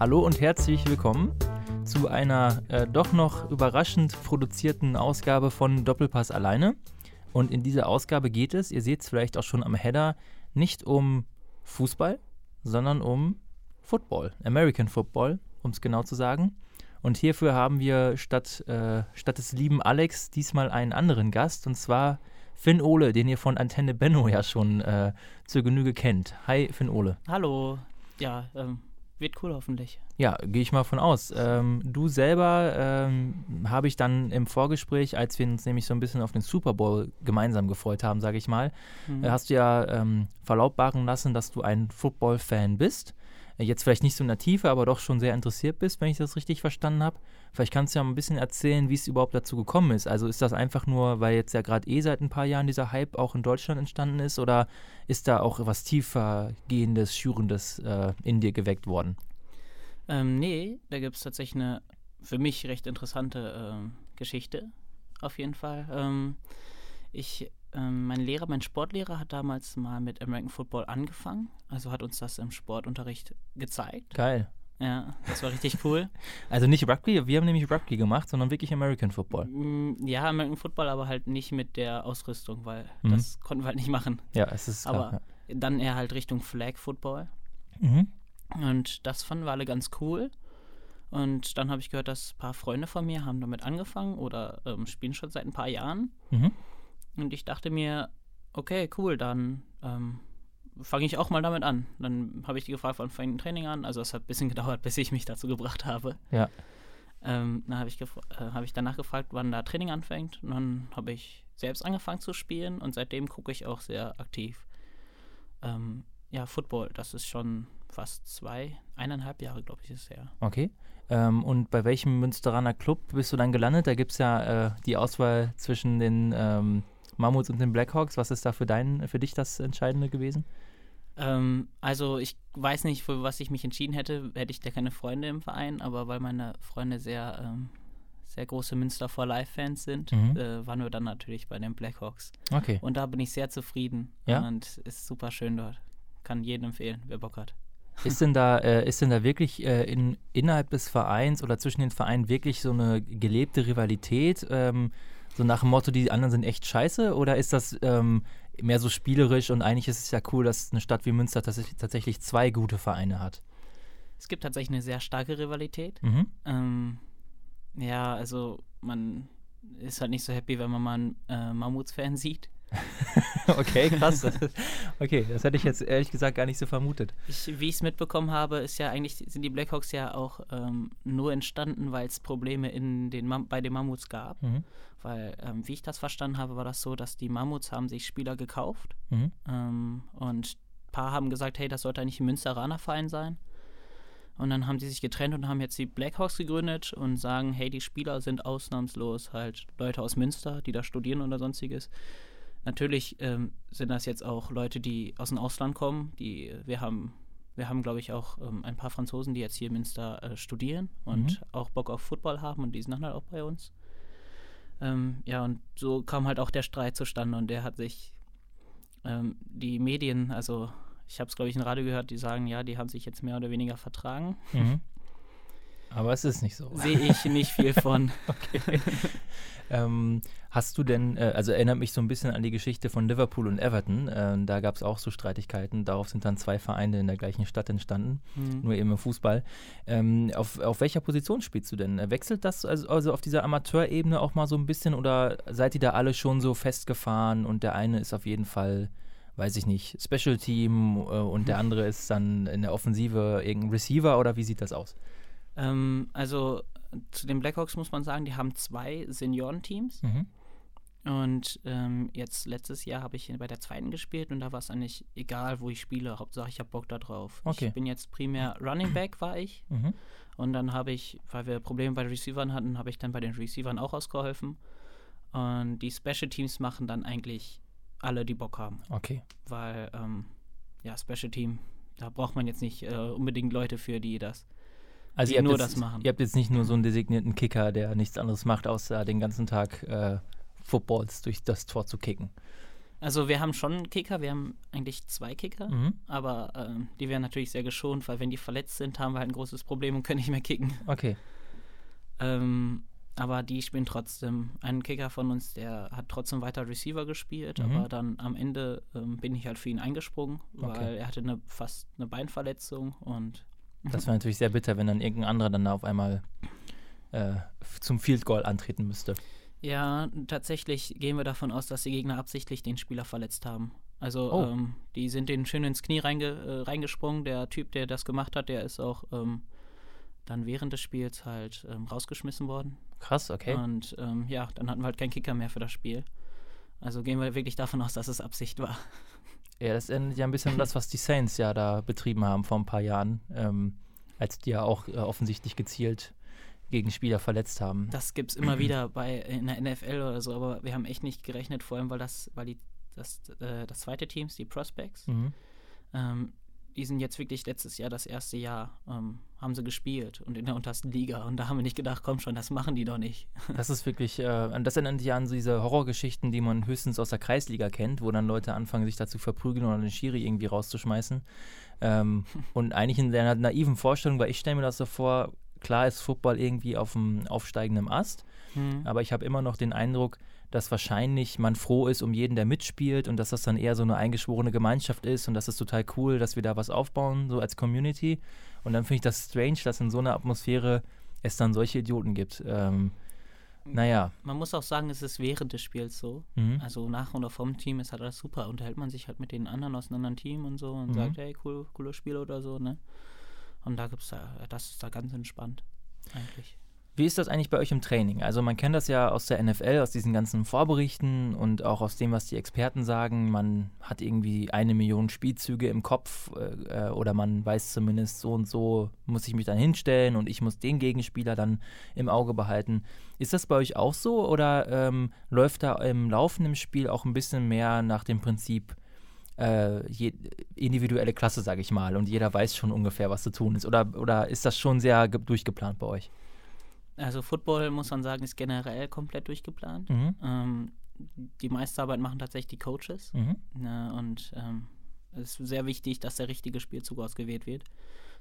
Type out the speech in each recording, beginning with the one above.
Hallo und herzlich willkommen zu einer äh, doch noch überraschend produzierten Ausgabe von Doppelpass alleine. Und in dieser Ausgabe geht es, ihr seht es vielleicht auch schon am Header, nicht um Fußball, sondern um Football, American Football, um es genau zu sagen. Und hierfür haben wir statt, äh, statt des lieben Alex diesmal einen anderen Gast, und zwar Finn Ole, den ihr von Antenne Benno ja schon äh, zur Genüge kennt. Hi, Finn Ole. Hallo. Ja, ähm, wird cool hoffentlich. Ja, gehe ich mal von aus. Ähm, du selber ähm, habe ich dann im Vorgespräch, als wir uns nämlich so ein bisschen auf den Super Bowl gemeinsam gefreut haben, sage ich mal, Mhm. äh, hast du ja ähm, verlautbaren lassen, dass du ein Football-Fan bist. Äh, Jetzt vielleicht nicht so in der Tiefe, aber doch schon sehr interessiert bist, wenn ich das richtig verstanden habe. Vielleicht kannst du ja mal ein bisschen erzählen, wie es überhaupt dazu gekommen ist. Also ist das einfach nur, weil jetzt ja gerade eh seit ein paar Jahren dieser Hype auch in Deutschland entstanden ist oder ist da auch was tiefergehendes, schürendes äh, in dir geweckt worden? Ähm, nee, da gibt es tatsächlich eine für mich recht interessante ähm, Geschichte. Auf jeden Fall. Ähm, ich, ähm, mein Lehrer, mein Sportlehrer hat damals mal mit American Football angefangen. Also hat uns das im Sportunterricht gezeigt. Geil. Ja, das war richtig cool. Also nicht Rugby, wir haben nämlich Rugby gemacht, sondern wirklich American Football. Mm, ja, American Football, aber halt nicht mit der Ausrüstung, weil Mhm. das konnten wir halt nicht machen. Ja, es ist klar. Aber dann eher halt Richtung Flag Football. ja. mhm. Und das fanden wir alle ganz cool. Und dann habe ich gehört, dass ein paar Freunde von mir haben damit angefangen oder ähm, spielen schon seit ein paar Jahren. Mhm. Und ich dachte mir, okay, cool, dann ähm, fange ich auch mal damit an. Dann habe ich die gefragt, wann fängt ein Training an? Also es hat ein bisschen gedauert, bis ich mich dazu gebracht habe. Ja. Ähm, dann habe ich, äh, hab ich danach gefragt, wann da Training anfängt. Und dann habe ich selbst angefangen zu spielen und seitdem gucke ich auch sehr aktiv. Ähm, ja, Football, das ist schon fast zwei, eineinhalb Jahre, glaube ich, ist es her. Okay. Ähm, und bei welchem Münsteraner Club bist du dann gelandet? Da gibt es ja äh, die Auswahl zwischen den ähm, Mammuts und den Blackhawks. Was ist da für, dein, für dich das Entscheidende gewesen? Ähm, also ich weiß nicht, für was ich mich entschieden hätte, hätte ich da keine Freunde im Verein, aber weil meine Freunde sehr, ähm, sehr große Münster for Life-Fans sind, Mhm. äh, waren wir dann natürlich bei den Blackhawks. Okay. Und da bin ich sehr zufrieden Ja? und ist super schön dort. Kann jedem empfehlen, wer Bock hat. Ist denn da, äh, ist denn da wirklich äh, in, innerhalb des Vereins oder zwischen den Vereinen wirklich so eine gelebte Rivalität? Ähm, so nach dem Motto, die anderen sind echt scheiße? Oder ist das ähm, mehr so spielerisch und eigentlich ist es ja cool, dass eine Stadt wie Münster tatsächlich, zwei gute Vereine hat? Es gibt tatsächlich eine sehr starke Rivalität. Mhm. Ähm, ja, also man ist halt nicht so happy, wenn man mal einen äh, Mammuts-Fan sieht. Okay, krass. Okay, das hätte ich jetzt ehrlich gesagt gar nicht so vermutet. Ich, wie ich es mitbekommen habe, ist ja eigentlich, sind die Blackhawks ja auch ähm, nur entstanden, weil es Probleme in den Mam bei den Mammuts gab. Mhm. Weil, ähm, wie ich das verstanden habe, war das so, dass die Mammuts haben sich Spieler gekauft Mhm. ähm, und ein paar haben gesagt, hey, das sollte eigentlich ein Münsteraner Verein sein. Und dann haben sie sich getrennt und haben jetzt die Blackhawks gegründet und sagen, hey, die Spieler sind ausnahmslos halt Leute aus Münster, die da studieren oder sonstiges. Natürlich ähm, sind das jetzt auch Leute, die aus dem Ausland kommen. Die, wir haben, wir haben glaube ich, auch ähm, ein paar Franzosen, die jetzt hier in Münster äh, studieren und auch Bock auf Football haben und die sind dann halt auch bei uns. Ähm, ja, und so kam halt auch der Streit zustande und der hat sich ähm, die Medien, also ich habe es, glaube ich, im Radio gehört, die sagen, ja, die haben sich jetzt mehr oder weniger vertragen. Mhm. Aber es ist nicht so. Sehe ich nicht viel von. Okay. ähm, hast du denn, äh, also erinnert mich so ein bisschen an die Geschichte von Liverpool und Everton. Äh, da gab es auch so Streitigkeiten. Darauf sind dann zwei Vereine in der gleichen Stadt entstanden, Hm. nur eben im Fußball. Ähm, auf, auf welcher Position spielst du denn? Wechselt das also, also auf dieser Amateurebene auch mal so ein bisschen oder seid ihr da alle schon so festgefahren und der eine ist auf jeden Fall, weiß ich nicht, Special Team äh, und der andere ist dann in der Offensive irgendein Receiver oder wie sieht das aus? Ähm, also zu den Blackhawks muss man sagen, die haben zwei Seniorenteams. Mhm. Und ähm, jetzt letztes Jahr habe ich bei der zweiten gespielt und da war es eigentlich egal, wo ich spiele. Hauptsache, ich habe Bock da drauf. Okay. Ich bin jetzt primär Running Back, war ich. Mhm. Und dann habe ich, weil wir Probleme bei den Receivern hatten, habe ich dann bei den Receivern auch ausgeholfen. Und die Special Teams machen dann eigentlich alle, die Bock haben. Okay. Weil, ähm, ja, Special Team, da braucht man jetzt nicht äh, unbedingt Leute für, die das. Also ihr habt nur jetzt, das machen. Ihr habt jetzt nicht nur so einen designierten Kicker, der nichts anderes macht, außer den ganzen Tag äh, Footballs durch das Tor zu kicken. Also wir haben schon einen Kicker, wir haben eigentlich zwei Kicker, Mhm. aber ähm, die werden natürlich sehr geschont, weil wenn die verletzt sind, haben wir halt ein großes Problem und können nicht mehr kicken. Okay. Ähm, aber die spielen trotzdem. Ein Kicker von uns, der hat trotzdem weiter Receiver gespielt, Mhm. aber dann am Ende ähm, bin ich halt für ihn eingesprungen, weil Okay. er hatte eine, fast eine Beinverletzung und Das wäre natürlich sehr bitter, wenn dann irgendein anderer dann auf einmal äh, zum Field Goal antreten müsste. ja, tatsächlich gehen wir davon aus, dass die Gegner absichtlich den Spieler verletzt haben. Also Oh. ähm, die sind den schön ins Knie reinge, äh, reingesprungen. Der Typ, der das gemacht hat, der ist auch ähm, dann während des Spiels halt ähm, rausgeschmissen worden. Krass, okay. Und ähm, ja, dann hatten wir halt keinen Kicker mehr für das Spiel. Also gehen wir wirklich davon aus, dass es Absicht war. Ja, das erinnert ja ein bisschen an das, was die Saints ja da betrieben haben vor ein paar Jahren, ähm, als die ja auch äh, offensichtlich gezielt gegen Spieler verletzt haben. Das gibt's immer wieder bei in der NFL oder so, aber wir haben echt nicht gerechnet, vor allem weil das, weil die das, äh, das zweite Teams, die Prospects, Mhm. ähm, die sind jetzt wirklich letztes Jahr, das erste Jahr, ähm, haben sie gespielt und in der untersten Liga. Und da haben wir nicht gedacht, komm schon, das machen die doch nicht. Das ist wirklich, äh, das erinnert dich an so diese Horrorgeschichten, die man höchstens aus der Kreisliga kennt, wo dann Leute anfangen, sich dazu verprügeln oder den Schiri irgendwie rauszuschmeißen. Ähm, und eigentlich in der naiven Vorstellung, weil ich stelle mir das so vor, klar ist Football irgendwie auf dem aufsteigenden Ast, Hm. aber ich habe immer noch den Eindruck, dass wahrscheinlich man froh ist um jeden, der mitspielt und dass das dann eher so eine eingeschworene Gemeinschaft ist und das ist total cool, dass wir da was aufbauen, so als Community. Und dann finde ich das strange, dass in so einer Atmosphäre es dann solche Idioten gibt. Ähm, naja. Man muss auch sagen, es ist während des Spiels so. Mhm. Also nach oder vom Team ist halt alles super. Unterhält man sich halt mit den anderen aus einem anderen Team und so und Mhm. sagt, hey, cool, cooles Spiel oder so, ne? Und da gibt's da, das ist da ganz entspannt, eigentlich. Wie ist das eigentlich bei euch im Training? Also man kennt das ja aus der NFL, aus diesen ganzen Vorberichten und auch aus dem, was die Experten sagen. Man hat irgendwie eine Million Spielzüge im Kopf äh, äh, oder man weiß zumindest so und so muss ich mich dann hinstellen und ich muss den Gegenspieler dann im Auge behalten. Ist das bei euch auch so oder ähm, läuft da im laufenden Spiel auch ein bisschen mehr nach dem Prinzip äh, je, individuelle Klasse, sage ich mal, und jeder weiß schon ungefähr, was zu tun ist? Oder, oder ist das schon sehr ge- durchgeplant bei euch? Also Football, muss man sagen, ist generell komplett durchgeplant. Mhm. Ähm, die meiste Arbeit machen tatsächlich die Coaches. Mhm. Ne, und ähm, es ist sehr wichtig, dass der richtige Spielzug ausgewählt wird.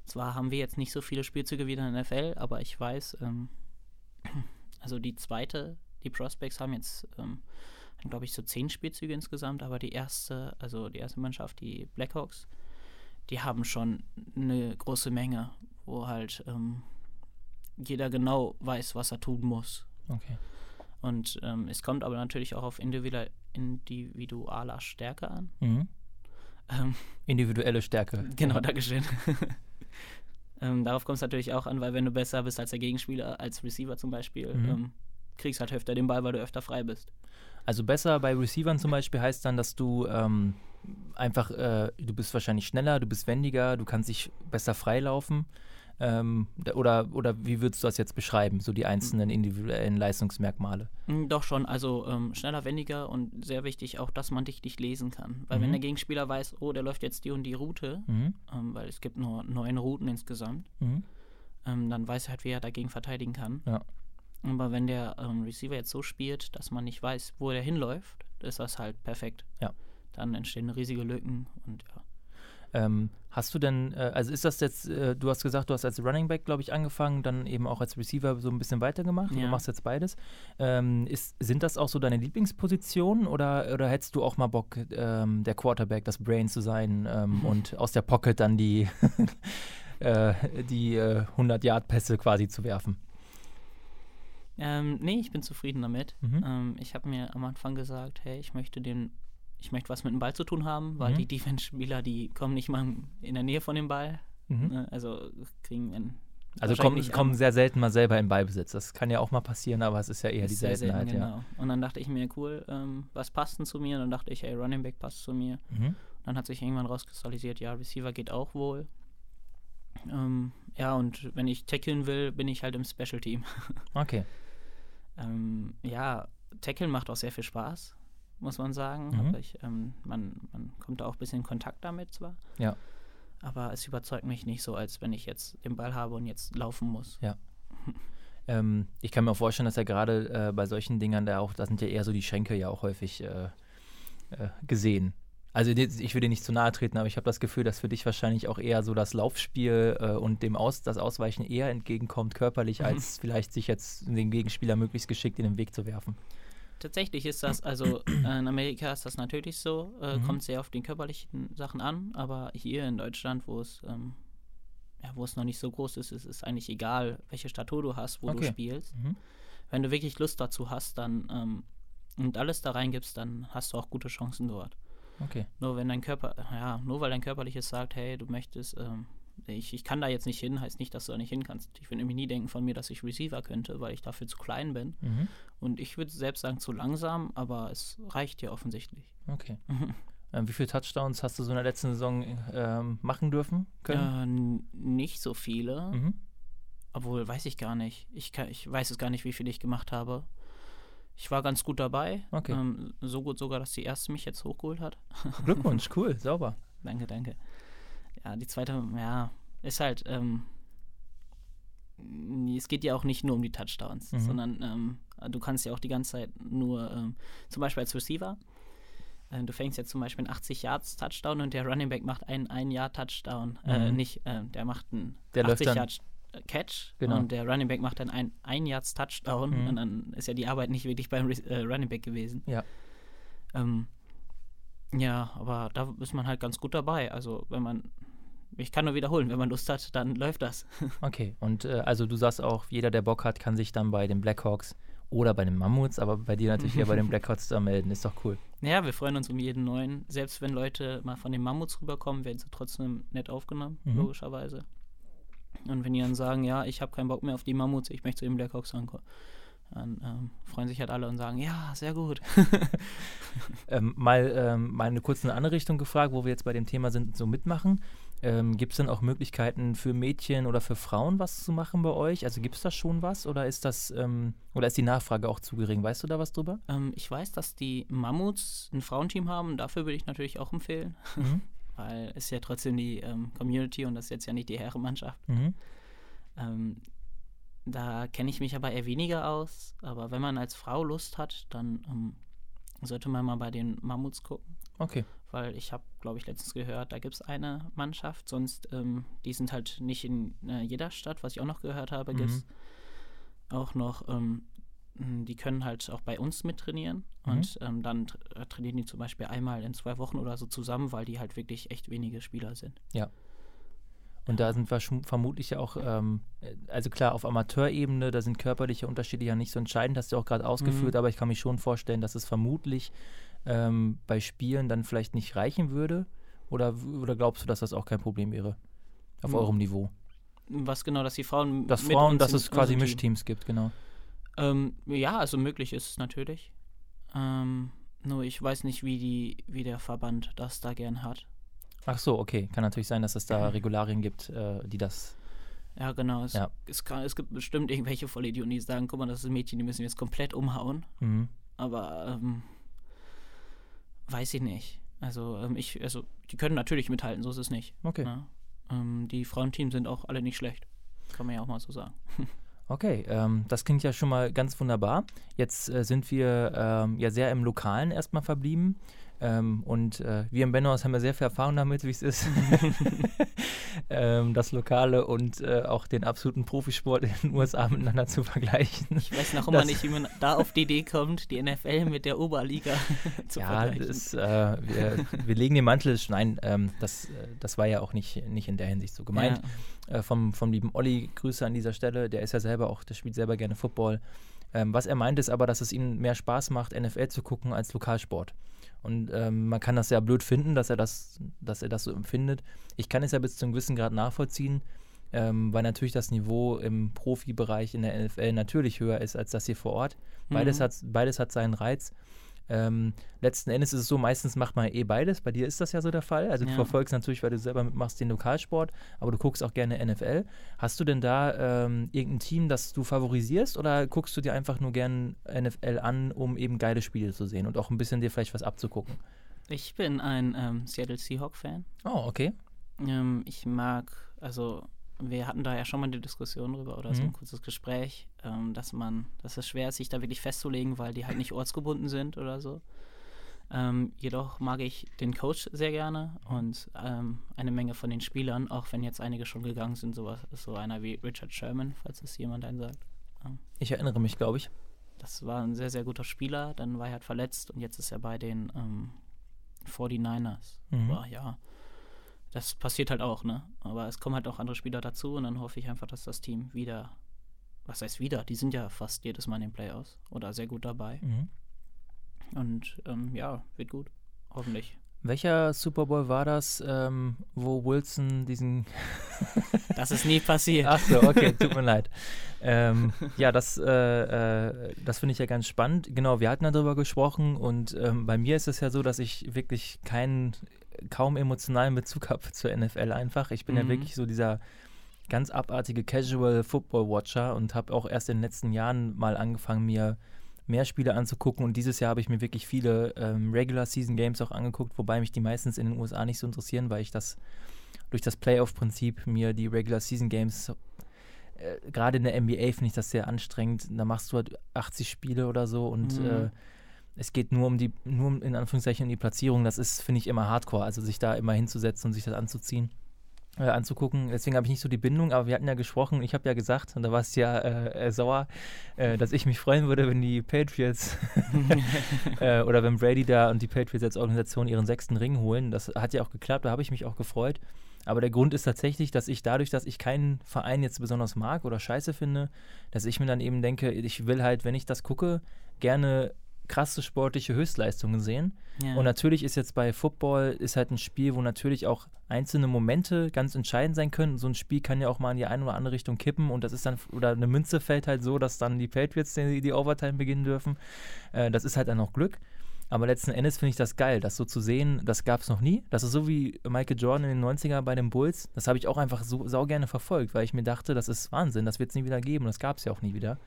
Zwar haben wir jetzt nicht so viele Spielzüge wie in der NFL, aber ich weiß, ähm, also die zweite, die Prospects haben jetzt, ähm, glaube ich, so zehn Spielzüge insgesamt, aber die erste, also die erste Mannschaft, die Blackhawks, die haben schon eine große Menge, wo halt ähm, jeder genau weiß, was er tun muss. Okay. Und ähm, es kommt aber natürlich auch auf individuelle, individualer Stärke an. Mhm. Ähm, Individuelle Stärke. genau, Dankeschön. ähm, darauf kommt es natürlich auch an, weil wenn du besser bist als der Gegenspieler, als Receiver zum Beispiel, Mhm. ähm, kriegst halt öfter den Ball, weil du öfter frei bist. Also besser bei Receivern zum Beispiel heißt dann, dass du ähm, einfach, äh, du bist wahrscheinlich schneller, du bist wendiger, du kannst dich besser freilaufen. Ähm, oder, oder wie würdest du das jetzt beschreiben, so die einzelnen individuellen Leistungsmerkmale? Mm, Doch schon, also ähm, schneller, wendiger und sehr wichtig auch, dass man dich nicht lesen kann. Weil Mhm. wenn der Gegenspieler weiß, oh, der läuft jetzt die und die Route, Mhm. ähm, weil es gibt nur neun Routen insgesamt, Mhm. ähm, dann weiß er halt, wie er dagegen verteidigen kann. Ja. Aber wenn der ähm, Receiver jetzt so spielt, dass man nicht weiß, wo er hinläuft, ist das halt perfekt. Ja. Dann entstehen riesige Lücken und ja. Ähm, hast du denn, äh, also ist das jetzt, äh, du hast gesagt, du hast als Running Back, glaube ich, angefangen, dann eben auch als Receiver so ein bisschen weitergemacht. Du Ja. machst jetzt beides. Ähm, ist, sind das auch so deine Lieblingspositionen oder, oder hättest du auch mal Bock, ähm, der Quarterback, das Brain zu sein ähm, und aus der Pocket dann die, äh, die äh, 100-Yard-Pässe quasi zu werfen? Ähm, nee, ich bin zufrieden damit. Mhm. Ähm, ich habe mir am Anfang gesagt, hey, ich möchte den, ich möchte was mit dem Ball zu tun haben, weil Mhm. die Defense-Spieler, die kommen nicht mal in der Nähe von dem Ball. Mhm. Ne? Also kriegen einen Also kommen, kommen sehr selten mal selber in Ballbesitz. Das kann ja auch mal passieren, aber es ist ja eher die Ist selten, Seltenheit, ja. genau. Und dann dachte ich mir, cool, ähm, was passt denn zu mir? Und dann dachte ich, hey, Running Back passt zu mir. Mhm. Dann hat sich irgendwann rauskristallisiert, ja, Receiver geht auch wohl. Ähm, ja, und wenn ich tackeln will, bin ich halt im Special Team. Okay. ähm, ja, tackeln macht auch sehr viel Spaß, muss man sagen. Mhm. Ich, ähm, man, man kommt da auch ein bisschen in Kontakt damit zwar. Ja. Aber es überzeugt mich nicht so, als wenn ich jetzt den Ball habe und jetzt laufen muss. Ähm, ich kann mir auch vorstellen, dass ja gerade äh, bei solchen Dingern da auch, da sind ja eher so die Schenkel ja auch häufig äh, äh, gesehen? Also ich will dir nicht zu nahe treten, aber ich habe das Gefühl, dass für dich wahrscheinlich auch eher so das Laufspiel äh, und dem Aus, das Ausweichen eher entgegenkommt körperlich, mhm. als vielleicht sich jetzt den Gegenspieler möglichst geschickt in den Weg zu werfen. Tatsächlich ist das, also in Amerika ist das natürlich so, äh, mhm. kommt sehr auf die körperlichen Sachen an, aber hier in Deutschland, wo es ähm, ja, wo es noch nicht so groß ist, ist es eigentlich egal, welche Statur du hast, wo okay. du spielst. Mhm. Wenn du wirklich Lust dazu hast, dann ähm, und alles da reingibst, dann hast du auch gute Chancen dort. Okay. Nur wenn dein Körper, ja, nur weil dein körperliches sagt, hey, du möchtest, ähm, ich, ich kann da jetzt nicht hin, heißt nicht, dass du da nicht hin kannst. Ich würde nämlich nie denken von mir, dass ich Receiver könnte, weil ich dafür zu klein bin. Mhm. Und ich würde selbst sagen, zu langsam, aber es reicht ja offensichtlich. Okay. Ähm, wie viele Touchdowns hast du so in der letzten Saison ähm, machen dürfen können? Äh, nicht so viele. Mhm. Obwohl, weiß ich gar nicht. Ich, kann, ich weiß es gar nicht, wie viele ich gemacht habe. Ich war ganz gut dabei. Okay. Ähm, so gut sogar, dass die erste mich jetzt hochgeholt hat. Glückwunsch, cool, sauber. danke, danke. Ja, die zweite, ja, ist halt, ähm, es geht ja auch nicht nur um die Touchdowns, mhm. sondern ähm, du kannst ja auch die ganze Zeit nur, ähm, zum Beispiel als Receiver, äh, du fängst jetzt zum Beispiel einen 80 Yards Touchdown und der Running Back macht einen 1 Yard Touchdown, äh, mhm. äh, nicht, äh, der macht einen der 80 Yard Catch genau. und der Running Back macht dann ein ein Yards Touchdown mhm. und dann ist ja die Arbeit nicht wirklich beim äh, Running Back gewesen. Ja. Ähm, ja, aber da ist man halt ganz gut dabei. Also wenn man, ich kann nur wiederholen, wenn man Lust hat, dann läuft das. okay, und äh, also du sagst auch, jeder, der Bock hat, kann sich dann bei den Blackhawks oder bei den Mammuts, aber bei dir natürlich eher bei den Blackhawks da melden. Ist doch cool. Ja, wir freuen uns um jeden neuen. Selbst wenn Leute mal von den Mammuts rüberkommen, werden sie trotzdem nett aufgenommen, mhm. logischerweise. Und wenn die dann sagen, ja, ich habe keinen Bock mehr auf die Mammuts, ich möchte zu den Blackhawks ankommen, dann ähm, freuen sich halt alle und sagen, ja, sehr gut. ähm, mal, ähm, mal eine kurze andere Richtung gefragt, wo wir jetzt bei dem Thema sind, so mitmachen. Ähm, gibt es denn auch Möglichkeiten für Mädchen oder für Frauen was zu machen bei euch? Also gibt es da schon was oder ist das ähm, oder ist die Nachfrage auch zu gering? Weißt du da was drüber? Ähm, ich weiß, dass die Mammuts ein Frauenteam haben, dafür würde ich natürlich auch empfehlen. Mhm. weil es ja trotzdem die ähm, Community und das ist jetzt ja nicht die Herrenmannschaft. Mhm. Da kenne ich mich aber eher weniger aus, aber wenn man als Frau Lust hat, dann ähm, sollte man mal bei den Mammuts gucken. Okay. Weil ich habe, glaube ich, letztens gehört, da gibt es eine Mannschaft, sonst, ähm, die sind halt nicht in äh, jeder Stadt, was ich auch noch gehört habe, mhm. gibt es auch noch ähm, hm, die können halt auch bei uns mittrainieren mhm. und ähm, dann äh, trainieren die zum Beispiel einmal in zwei Wochen oder so zusammen, weil die halt wirklich echt wenige Spieler sind. Ja. Und da sind wir vermutlich ja auch, ähm, äh, also klar, auf Amateurebene, da sind körperliche Unterschiede ja nicht so entscheidend, hast du auch gerade ausgeführt, mhm. aber ich kann mich schon vorstellen, dass es vermutlich ähm, bei Spielen dann vielleicht nicht reichen würde. Oder, oder glaubst du, dass das auch kein Problem wäre? Auf mhm. eurem Niveau? Was genau, dass die Frauen. Dass Frauen, dass es quasi Mischteams gibt, genau. Ähm, ja, also möglich ist es natürlich. Ähm, nur ich weiß nicht, wie, die, wie der Verband das da gern hat. Ach so, okay. Kann natürlich sein, dass es da Regularien gibt, äh, die das. Ja, genau. Es, ja. Es, kann, es gibt bestimmt irgendwelche Vollidioten, die sagen: guck mal, das ist ein Mädchen, die müssen wir jetzt komplett umhauen. Mhm. Aber ähm, weiß ich nicht. Also, ähm, ich, also, die können natürlich mithalten, so ist es nicht. Okay. Ja? Ähm, die Frauenteams sind auch alle nicht schlecht. Kann man ja auch mal so sagen. Okay, ähm, das klingt ja schon mal ganz wunderbar. Jetzt äh, sind wir ähm, ja sehr im Lokalen erstmal verblieben. Ähm, und äh, wir im Bennohaus haben ja sehr viel Erfahrung damit, wie es ist, ähm, das Lokale und äh, auch den absoluten Profisport in den USA miteinander zu vergleichen. Ich weiß noch immer nicht, wie man da auf die Idee kommt, die NFL mit der Oberliga zu ja, vergleichen. Das, äh, wir, wir, legen den Mantel, nein, ähm, das, äh, das war ja auch nicht, nicht in der Hinsicht so gemeint. Ja. Äh, vom, vom lieben Olli, Grüße an dieser Stelle, der ist ja selber auch, der spielt selber gerne Football. Ähm, was er meint, ist aber, dass es ihm mehr Spaß macht, NFL zu gucken als Lokalsport. Und ähm, man kann das ja blöd finden, dass er das, dass er das so empfindet. Ich kann es ja bis zu einem gewissen Grad nachvollziehen, ähm, weil natürlich das Niveau im Profibereich in der NFL natürlich höher ist als das hier vor Ort. Beides, mhm. hat, beides hat seinen Reiz. Ähm, letzten Endes ist es so, meistens macht man eh beides. Bei dir ist das ja so der Fall. Also du ja. verfolgst natürlich, weil du selber mitmachst, den Lokalsport, aber du guckst auch gerne NFL. Hast du denn da ähm, irgendein Team, das du favorisierst oder guckst du dir einfach nur gerne NFL an, um eben geile Spiele zu sehen und auch ein bisschen dir vielleicht was abzugucken? Ich bin ein ähm, Seattle Seahawk-Fan. Oh, okay. Ähm, ich mag, also wir hatten da ja schon mal eine Diskussion drüber oder mhm. so ein kurzes Gespräch, ähm, dass man, dass es schwer ist, sich da wirklich festzulegen, weil die halt nicht ortsgebunden sind oder so. Ähm, jedoch mag ich den Coach sehr gerne und ähm, eine Menge von den Spielern, auch wenn jetzt einige schon gegangen sind, sowas, so einer wie Richard Sherman, falls es jemand einen sagt. Ähm, ich erinnere mich, glaube ich. Das war ein sehr, sehr guter Spieler, dann war er halt verletzt und jetzt ist er bei den ähm, 49ers. Mhm. Aber ja, das passiert halt auch, ne? Aber es kommen halt auch andere Spieler dazu und dann hoffe ich einfach, dass das Team wieder, was heißt wieder, die sind ja fast jedes Mal in den Playoffs oder sehr gut dabei. Mhm. Und ähm, ja, wird gut. Hoffentlich. Welcher Super Bowl war das, ähm, wo Wilson diesen. das ist nie passiert. Ach so, okay, tut mir leid. Ähm, ja, das, äh, äh, das finde ich ja ganz spannend. Genau, wir hatten darüber gesprochen und ähm, bei mir ist es ja so, dass ich wirklich keinen, kaum emotionalen Bezug habe zur NFL einfach. Ich bin mhm. ja wirklich so dieser ganz abartige Casual Football Watcher und habe auch erst in den letzten Jahren mal angefangen, mir mehr Spiele anzugucken. Und dieses Jahr habe ich mir wirklich viele ähm, Regular Season Games auch angeguckt, wobei mich die meistens in den USA nicht so interessieren, weil ich das durch das Playoff-Prinzip mir die Regular Season Games äh, gerade in der NBA finde ich das sehr anstrengend. Da machst du halt 80 Spiele oder so und mhm. äh, es geht nur um die, nur in Anführungszeichen um die Platzierung. Das ist, finde ich, immer hardcore. Also sich da immer hinzusetzen und sich das anzuziehen äh, anzugucken. Deswegen habe ich nicht so die Bindung, aber wir hatten ja gesprochen, ich habe ja gesagt, und da war es ja äh, äh, sauer, äh, dass ich mich freuen würde, wenn die Patriots äh, oder wenn Brady da und die Patriots als Organisation ihren sechsten Ring holen. Das hat ja auch geklappt, da habe ich mich auch gefreut. Aber der Grund ist tatsächlich, dass ich dadurch, dass ich keinen Verein jetzt besonders mag oder scheiße finde, dass ich mir dann eben denke, ich will halt, wenn ich das gucke, gerne krasse sportliche Höchstleistungen sehen. Ja. Und natürlich ist jetzt bei Football ist halt ein Spiel, wo natürlich auch einzelne Momente ganz entscheidend sein können. So ein Spiel kann ja auch mal in die eine oder andere Richtung kippen und das ist dann, oder eine Münze fällt halt so, dass dann die Patriots die, die Overtime beginnen dürfen. Äh, das ist halt dann auch Glück. Aber letzten Endes finde ich das geil, das so zu sehen, das gab es noch nie. Das ist so wie Michael Jordan in den 90er bei den Bulls. Das habe ich auch einfach so sau gerne verfolgt, weil ich mir dachte, das ist Wahnsinn, das wird es nie wieder geben. Das gab es ja auch nie wieder.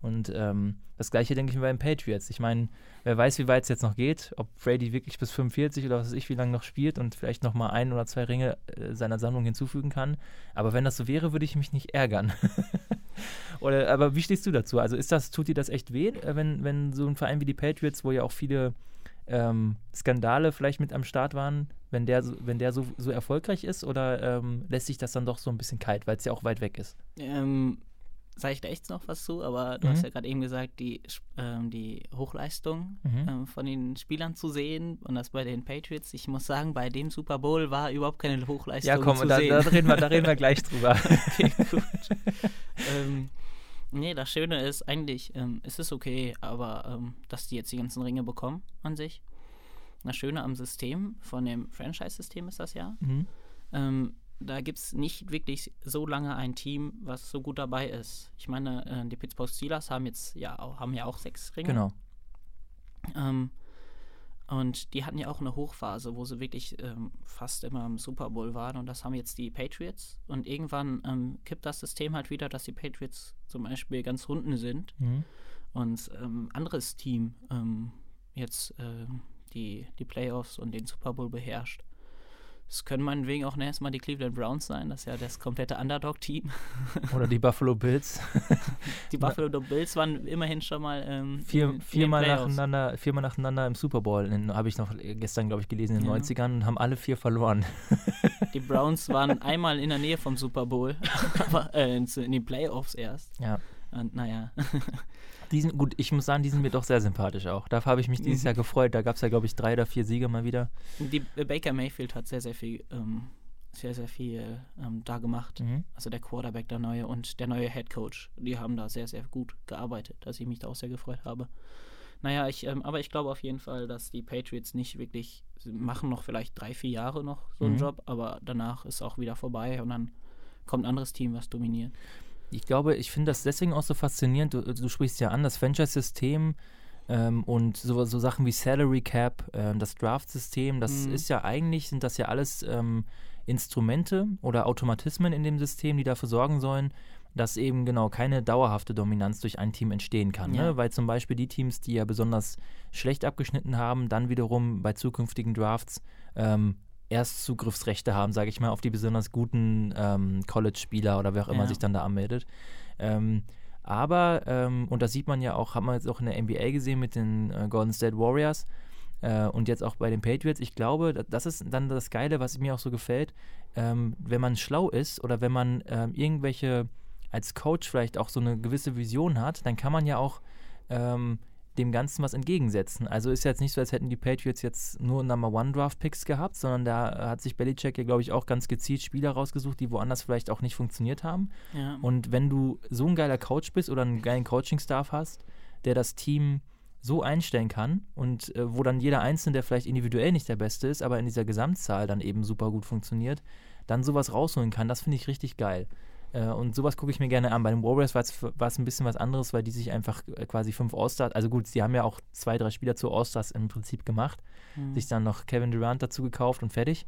Und ähm, das gleiche denke ich mir bei den Patriots. Ich meine, wer weiß, wie weit es jetzt noch geht, ob Brady wirklich bis 45 oder was weiß ich, wie lange noch spielt und vielleicht noch mal ein oder zwei Ringe äh, seiner Sammlung hinzufügen kann. Aber wenn das so wäre, würde ich mich nicht ärgern. oder, aber wie stehst du dazu? Also ist das, tut dir das echt weh, äh, wenn, wenn so ein Verein wie die Patriots, wo ja auch viele ähm, Skandale vielleicht mit am Start waren, wenn der, wenn der so, so erfolgreich ist oder ähm, lässt sich das dann doch so ein bisschen kalt, weil es ja auch weit weg ist? Ähm, sage ich da echt noch was zu, aber du mhm. hast ja gerade eben gesagt, die, ähm, die Hochleistung mhm. ähm, von den Spielern zu sehen und das bei den Patriots. Ich muss sagen, bei dem Super Bowl war überhaupt keine Hochleistung ja, komm, zu da, sehen. Da reden, wir, da reden wir gleich drüber. okay, gut. ähm, nee, das Schöne ist eigentlich, ähm, es ist okay, aber ähm, dass die jetzt die ganzen Ringe bekommen an sich. Das Schöne am System, von dem Franchise-System ist das ja. Mhm. Da gibt es nicht wirklich so lange ein Team, was so gut dabei ist. Ich meine, äh, die Pittsburgh Steelers haben jetzt ja auch, haben ja auch sechs Ringe. Genau. Ähm, und die hatten ja auch eine Hochphase, wo sie wirklich ähm, fast immer im Super Bowl waren. Und das haben jetzt die Patriots. Und irgendwann ähm, kippt das System halt wieder, dass die Patriots zum Beispiel ganz unten sind. Mhm. Und ähm, anderes Team ähm, jetzt äh, die, die Playoffs und den Super Bowl beherrscht. Es können meinetwegen auch erstmal die Cleveland Browns sein, das ist ja das komplette Underdog-Team. Oder die Buffalo Bills. die Buffalo Bills waren immerhin schon mal ähm, Vier, in, viermal, in nacheinander, viermal nacheinander im Super Bowl, habe ich noch gestern, glaube ich, gelesen, in den ja. 90ern und haben alle vier verloren. die Browns waren einmal in der Nähe vom Super Bowl, aber äh, in, in den Playoffs erst. Ja. Und naja. Die sind, gut, ich muss sagen, die sind mir doch sehr sympathisch auch. Dafür habe ich mich dieses mhm. Jahr gefreut. Da gab es ja, glaube ich, drei oder vier Siege mal wieder. Die äh, Baker Mayfield hat sehr, sehr viel, ähm, sehr, sehr viel ähm, da gemacht. Mhm. Also der Quarterback, der neue und der neue Head Coach. Die haben da sehr, sehr gut gearbeitet, dass ich mich da auch sehr gefreut habe. Naja, ich, ähm, aber ich glaube auf jeden Fall, dass die Patriots nicht wirklich machen noch vielleicht drei, vier Jahre noch so einen mhm. Job, aber danach ist auch wieder vorbei und dann kommt ein anderes Team, was dominiert ich glaube, ich finde das deswegen auch so faszinierend. Du, du sprichst ja an, das Franchise-System ähm, und so, so, Sachen wie Salary Cap, äh, das Draft-System, das mhm. ist ja eigentlich, sind das ja alles ähm, Instrumente oder Automatismen in dem System, die dafür sorgen sollen, dass eben genau keine dauerhafte Dominanz durch ein Team entstehen kann. Ne? Ja. Ne? Weil zum Beispiel die Teams, die ja besonders schlecht abgeschnitten haben, dann wiederum bei zukünftigen Drafts ähm, Erstzugriffsrechte haben, sage ich mal, auf die besonders guten ähm, College-Spieler oder wer auch immer ja. sich dann da anmeldet. Ähm, aber, ähm, und das sieht man ja auch, haben wir jetzt auch in der NBA gesehen mit den äh, Golden State Warriors, Äh, und jetzt auch bei den Patriots. Ich glaube, das ist dann das Geile, was mir auch so gefällt, ähm, wenn man schlau ist oder wenn man ähm, irgendwelche als Coach vielleicht auch so eine gewisse Vision hat, dann kann man ja auch ähm, dem Ganzen was entgegensetzen. Also ist jetzt nicht so, als hätten die Patriots jetzt nur Number One Draft Picks gehabt, sondern da hat sich Belichick ja, glaube ich, auch ganz gezielt Spieler rausgesucht, die woanders vielleicht auch nicht funktioniert haben. Ja. Und wenn du so ein geiler Coach bist oder einen geilen Coaching-Staff hast, der das Team so einstellen kann und äh, wo dann jeder Einzelne, der vielleicht individuell nicht der Beste ist, aber in dieser Gesamtzahl dann eben super gut funktioniert, dann sowas rausholen kann, das finde ich richtig geil. Äh, und sowas gucke ich mir gerne an. Bei den Warriors war es ein bisschen was anderes, weil die sich einfach äh, quasi fünf All-Stars, also gut, sie haben ja auch zwei, drei Spieler zu All-Stars im Prinzip gemacht, Mhm. sich dann noch Kevin Durant dazu gekauft und fertig.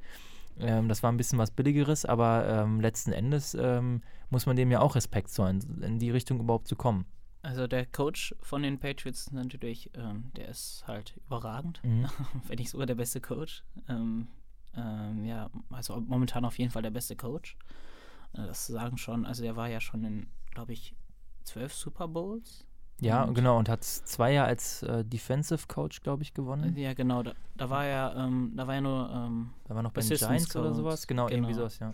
Ähm, das war ein bisschen was Billigeres, aber ähm, letzten Endes ähm, muss man dem ja auch Respekt zollen, in die Richtung überhaupt zu kommen. Also der Coach von den Patriots natürlich, ähm, der ist halt überragend, Mhm. wenn nicht sogar der beste Coach. Ähm, ähm, ja, also momentan auf jeden Fall der beste Coach. Das sagen schon, also der war ja schon in, glaube ich, zwölf Super Bowls. Ja, Und- genau, und hat zwei Jahre als äh, Defensive Coach, glaube ich, gewonnen. Ja, genau, da, da war ja, ähm, da war ja nur, ähm, Da war noch bei den Giants oder sowas. Genau, irgendwie genau. sowas, ja.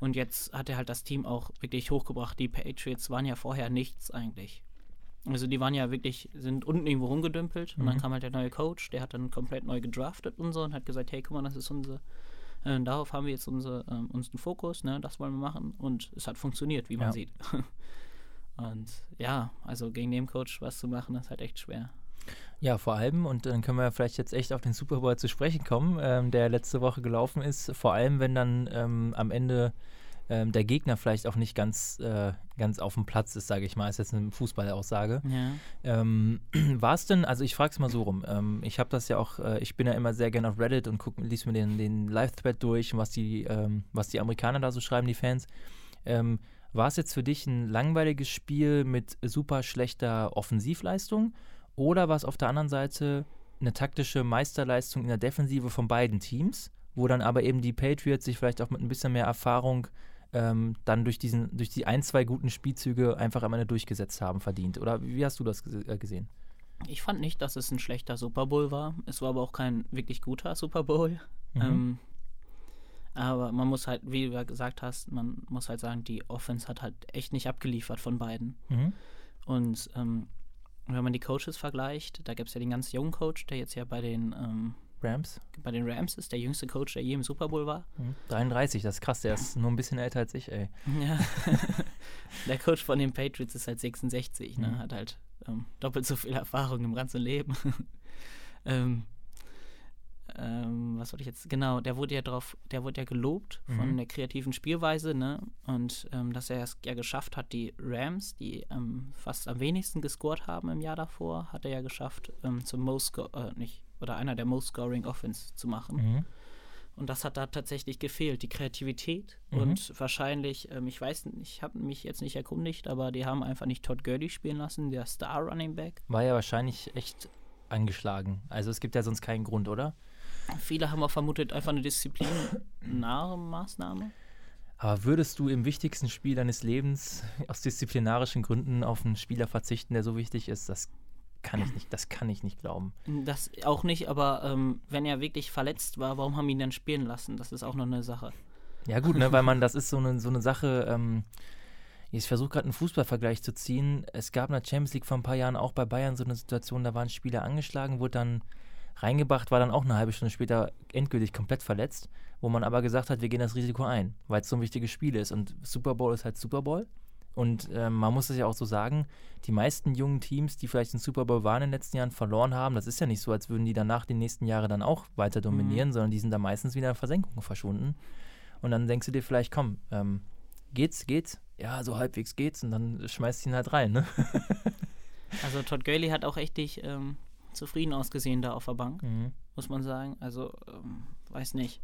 und jetzt hat er halt das Team auch wirklich hochgebracht. Die Patriots waren ja vorher nichts eigentlich. Also die waren ja wirklich, sind unten irgendwo rumgedümpelt und dann Mhm. kam halt der neue Coach, der hat dann komplett neu gedraftet und so und hat gesagt, hey, guck mal, das ist unsere, äh, darauf haben wir jetzt unsere, ähm, unseren Fokus, ne, das wollen wir machen und es hat funktioniert, wie man Ja. sieht. und ja, also gegen den Coach was zu machen, ist halt echt schwer. Ja, vor allem, und dann können wir vielleicht jetzt echt auf den Super Bowl zu sprechen kommen, ähm, der letzte Woche gelaufen ist. Vor allem, wenn dann ähm, am Ende ähm, der Gegner vielleicht auch nicht ganz, äh, ganz auf dem Platz ist, sage ich mal. Ist jetzt eine Fußballaussage. Ja. Ähm, war es denn, also ich frage es mal so rum, ähm, ich habe das ja auch, äh, ich bin ja immer sehr gerne auf Reddit und guck, lies mir den, den Live-Thread durch, und was die, ähm, was die Amerikaner da so schreiben, die Fans. Ähm, war es jetzt für dich ein langweiliges Spiel mit super schlechter Offensivleistung oder war es auf der anderen Seite eine taktische Meisterleistung in der Defensive von beiden Teams, wo dann aber eben die Patriots sich vielleicht auch mit ein bisschen mehr Erfahrung ähm, dann durch, diesen, durch die ein, zwei guten Spielzüge einfach am Ende durchgesetzt haben, verdient. Oder wie hast du das äh, gesehen? Ich fand nicht, dass es ein schlechter Super Bowl war. Es war aber auch kein wirklich guter Super Bowl. Mhm. Ähm, aber man muss halt, wie du gesagt hast, man muss halt sagen, die Offense hat halt echt nicht abgeliefert von beiden. Mhm. Und ähm, wenn man die Coaches vergleicht, da gibt es ja den ganz jungen Coach, der jetzt ja bei den, ähm, Rams? bei den Rams ist, der jüngste Coach, der je im Super Bowl war. Mhm. 33, das ist krass, der ist nur ein bisschen älter als ich, ey. Ja. der Coach von den Patriots ist halt 66, ne? Mhm. hat halt ähm, doppelt so viel Erfahrung im ganzen Leben. ähm, ähm, was wollte ich jetzt? Genau, der wurde ja drauf, der wurde ja gelobt von Mhm. der kreativen Spielweise, ne? Und ähm, dass er es ja geschafft hat, die Rams, die ähm, fast am wenigsten gescored haben im Jahr davor, hat er ja geschafft, ähm, zum Most äh, nicht, oder einer der Most Scoring Offense zu machen. Mhm. Und das hat da tatsächlich gefehlt, die Kreativität. Mhm. Und wahrscheinlich, ähm, ich weiß, nicht, ich habe mich jetzt nicht erkundigt, aber die haben einfach nicht Todd Gurley spielen lassen, der Star Running Back. War ja wahrscheinlich echt angeschlagen. Also es gibt ja sonst keinen Grund, oder? Viele haben auch vermutet, einfach eine disziplinare Maßnahme. Aber würdest du im wichtigsten Spiel deines Lebens aus disziplinarischen Gründen auf einen Spieler verzichten, der so wichtig ist? Das kann ich nicht, das kann ich nicht glauben. Das auch nicht, aber ähm, wenn er wirklich verletzt war, warum haben ihn dann spielen lassen? Das ist auch noch eine Sache. Ja gut, ne, weil man, das ist so eine, so eine Sache, ähm, ich versuche gerade einen Fußballvergleich zu ziehen. Es gab in der Champions League vor ein paar Jahren auch bei Bayern so eine Situation, da war ein Spieler angeschlagen, wurde dann reingebracht, war dann auch eine halbe Stunde später endgültig komplett verletzt, wo man aber gesagt hat, wir gehen das Risiko ein, weil es so ein wichtiges Spiel ist. Und Super Bowl ist halt Super Bowl. Und ähm, man muss es ja auch so sagen, die meisten jungen Teams, die vielleicht den Super Bowl waren in den letzten Jahren, verloren haben. Das ist ja nicht so, als würden die danach die nächsten Jahre dann auch weiter dominieren, sondern die sind da meistens wieder in Versenkung verschwunden. Und dann denkst du dir vielleicht, komm, ähm, geht's, geht's? Ja, so halbwegs geht's und dann schmeißt ihn halt rein, ne? Also Todd Gurley hat auch richtig ähm, zufrieden ausgesehen da auf der Bank, Mhm. muss man sagen. Also, ähm, weiß nicht.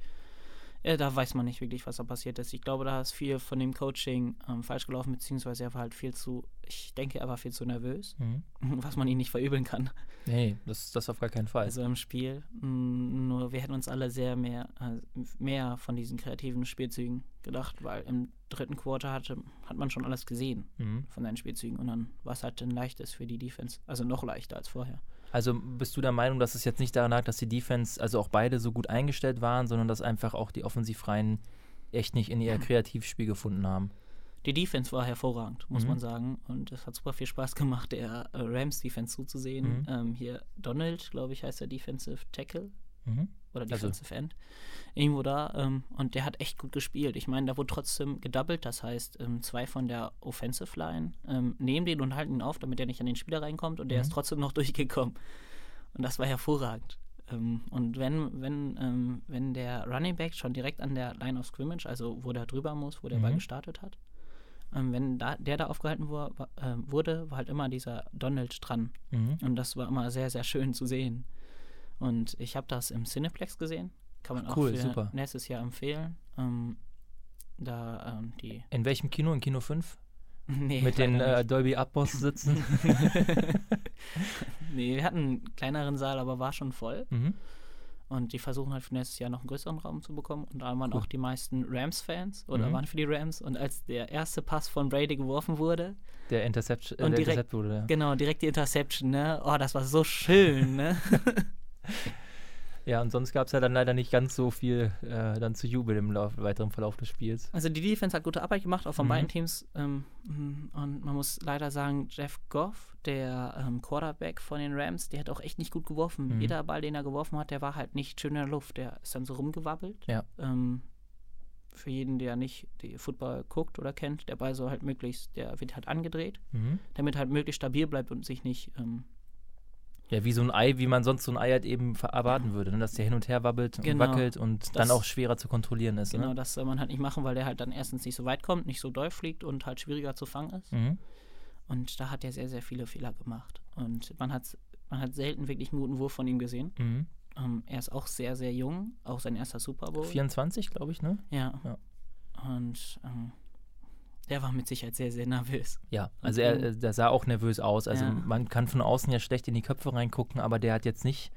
Ja, da weiß man nicht wirklich, was da passiert ist. Ich glaube, da ist viel von dem Coaching ähm, falsch gelaufen, beziehungsweise er war halt viel zu, ich denke, er war viel zu nervös, Mhm. was man ihn nicht verübeln kann. Nee, das, das auf gar keinen Fall. Also im Spiel. Mm, Nur wir hätten uns alle sehr mehr, äh, mehr von diesen kreativen Spielzügen gedacht, weil im dritten Quarter hatte, hat man schon alles gesehen mhm. von seinen Spielzügen und dann war es halt ein leichtes für die Defense. Also noch leichter als vorher. Also bist du der Meinung, dass es jetzt nicht daran lag, dass die Defense, also auch beide so gut eingestellt waren, sondern dass einfach auch die Offensivreihen echt nicht in ihr Kreativspiel gefunden haben? Die Defense war hervorragend, muss Mhm. man sagen. Und es hat super viel Spaß gemacht, der äh, Rams-Defense zuzusehen. Mhm. Ähm, hier Donald, glaube ich, heißt der Defensive Tackle Mhm. Oder Also- Defensive End. Irgendwo da. Ähm, und der hat echt gut gespielt. Ich meine, da wurde trotzdem gedoubled. Das heißt, ähm, zwei von der Offensive Line ähm, nehmen den und halten ihn auf, damit er nicht an den Spieler reinkommt. Und der Mhm. ist trotzdem noch durchgekommen. Und das war hervorragend. Ähm, und wenn, wenn, ähm, wenn der Running Back schon direkt an der Line of Scrimmage, also wo der drüber muss, wo der Ball Mhm. gestartet hat, ähm, wenn da, der da aufgehalten äh, wurde, war halt immer dieser Donald dran. Mhm. Und das war immer sehr, sehr schön zu sehen. Und ich habe das im Cineplex gesehen. Kann man auch Cool, für super. nächstes Jahr empfehlen. Ähm, da ähm, die. In welchem Kino? In Kino 5? Nee, Mit den äh, Dolby Atmos sitzen? nee, wir hatten einen kleineren Saal, aber war schon voll. mhm. Und die versuchen halt für nächstes Jahr noch einen größeren Raum zu bekommen. Und da waren Cool. auch die meisten Rams-Fans oder Mhm. waren für die Rams. Und als der erste Pass von Brady geworfen wurde, Der Intercept, äh, Und der direkt- Intercept wurde. Ja. genau, direkt die Interception, ne? Oh, das war so schön, ne? ja, und sonst gab es ja dann leider nicht ganz so viel äh, dann zu jubeln im Lauf, weiteren Verlauf des Spiels. Also die Defense hat gute Arbeit gemacht, auch von Mhm. beiden Teams. Ähm, mm, und man muss leider sagen, Jeff Goff, der ähm, Quarterback von den Rams, der hat auch echt nicht gut geworfen. Mhm. Jeder Ball, den er geworfen hat, der war halt nicht schön in der Luft. Der ist dann so rumgewabbelt. Ja. Ähm, für jeden, der nicht die Football guckt oder kennt, der Ball soll halt möglichst, der wird halt angedreht, Mhm. damit halt möglichst stabil bleibt und sich nicht ähm, Ja, wie so ein Ei, wie man sonst so ein Ei halt eben erwarten würde, ne? dass der hin und her wabbelt und Genau. wackelt und dann auch schwerer zu kontrollieren ist. genau Ne? das soll man halt nicht machen, weil der halt dann erstens nicht so weit kommt, nicht so doll fliegt und halt schwieriger zu fangen ist. Mhm. Und da hat er sehr, sehr viele Fehler gemacht. Und man hat, man hat selten wirklich einen guten Wurf von ihm gesehen. Mhm. Ähm, er ist auch sehr, sehr jung, auch sein erster Super Bowl. 24, glaube ich, ne? Ja. Ja. Und ähm, der war mit Sicherheit sehr, sehr nervös. Ja, also er, der sah auch nervös aus. Also Ja. man kann von außen ja schlecht in die Köpfe reingucken, aber der hat jetzt nicht.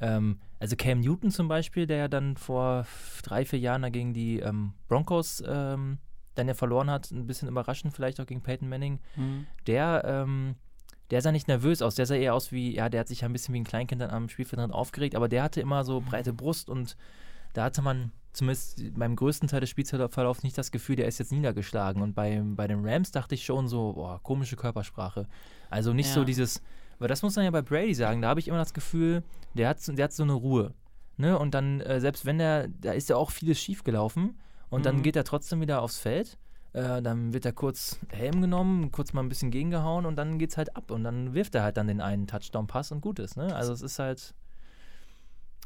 Ähm, also Cam Newton zum Beispiel, der ja dann vor drei, vier Jahren gegen die ähm, Broncos ähm, dann ja verloren hat, ein bisschen überraschend vielleicht auch gegen Peyton Manning, Mhm. der, ähm, der sah nicht nervös aus. Der sah eher aus wie, ja, der hat sich ja ein bisschen wie ein Kleinkind dann am Spielfeld aufgeregt, aber der hatte immer so breite Brust und da hatte man zumindest beim größten Teil des Spielverlaufs nicht das Gefühl, der ist jetzt niedergeschlagen. Und bei, bei den Rams dachte ich schon so, boah, komische Körpersprache. Also nicht so Ja. dieses, weil das muss man ja bei Brady sagen, da habe ich immer das Gefühl, der hat, so- der hat so eine Ruhe. Ne? Und dann, äh, selbst wenn der, da ist ja auch vieles schief gelaufen und dann Mhm. geht er trotzdem wieder aufs Feld. Äh, dann wird er kurz Helm genommen, kurz mal ein bisschen gegengehauen und dann geht's halt ab. Und dann wirft er halt dann den einen Touchdown-Pass und gut ist. Ne? Also es ist halt,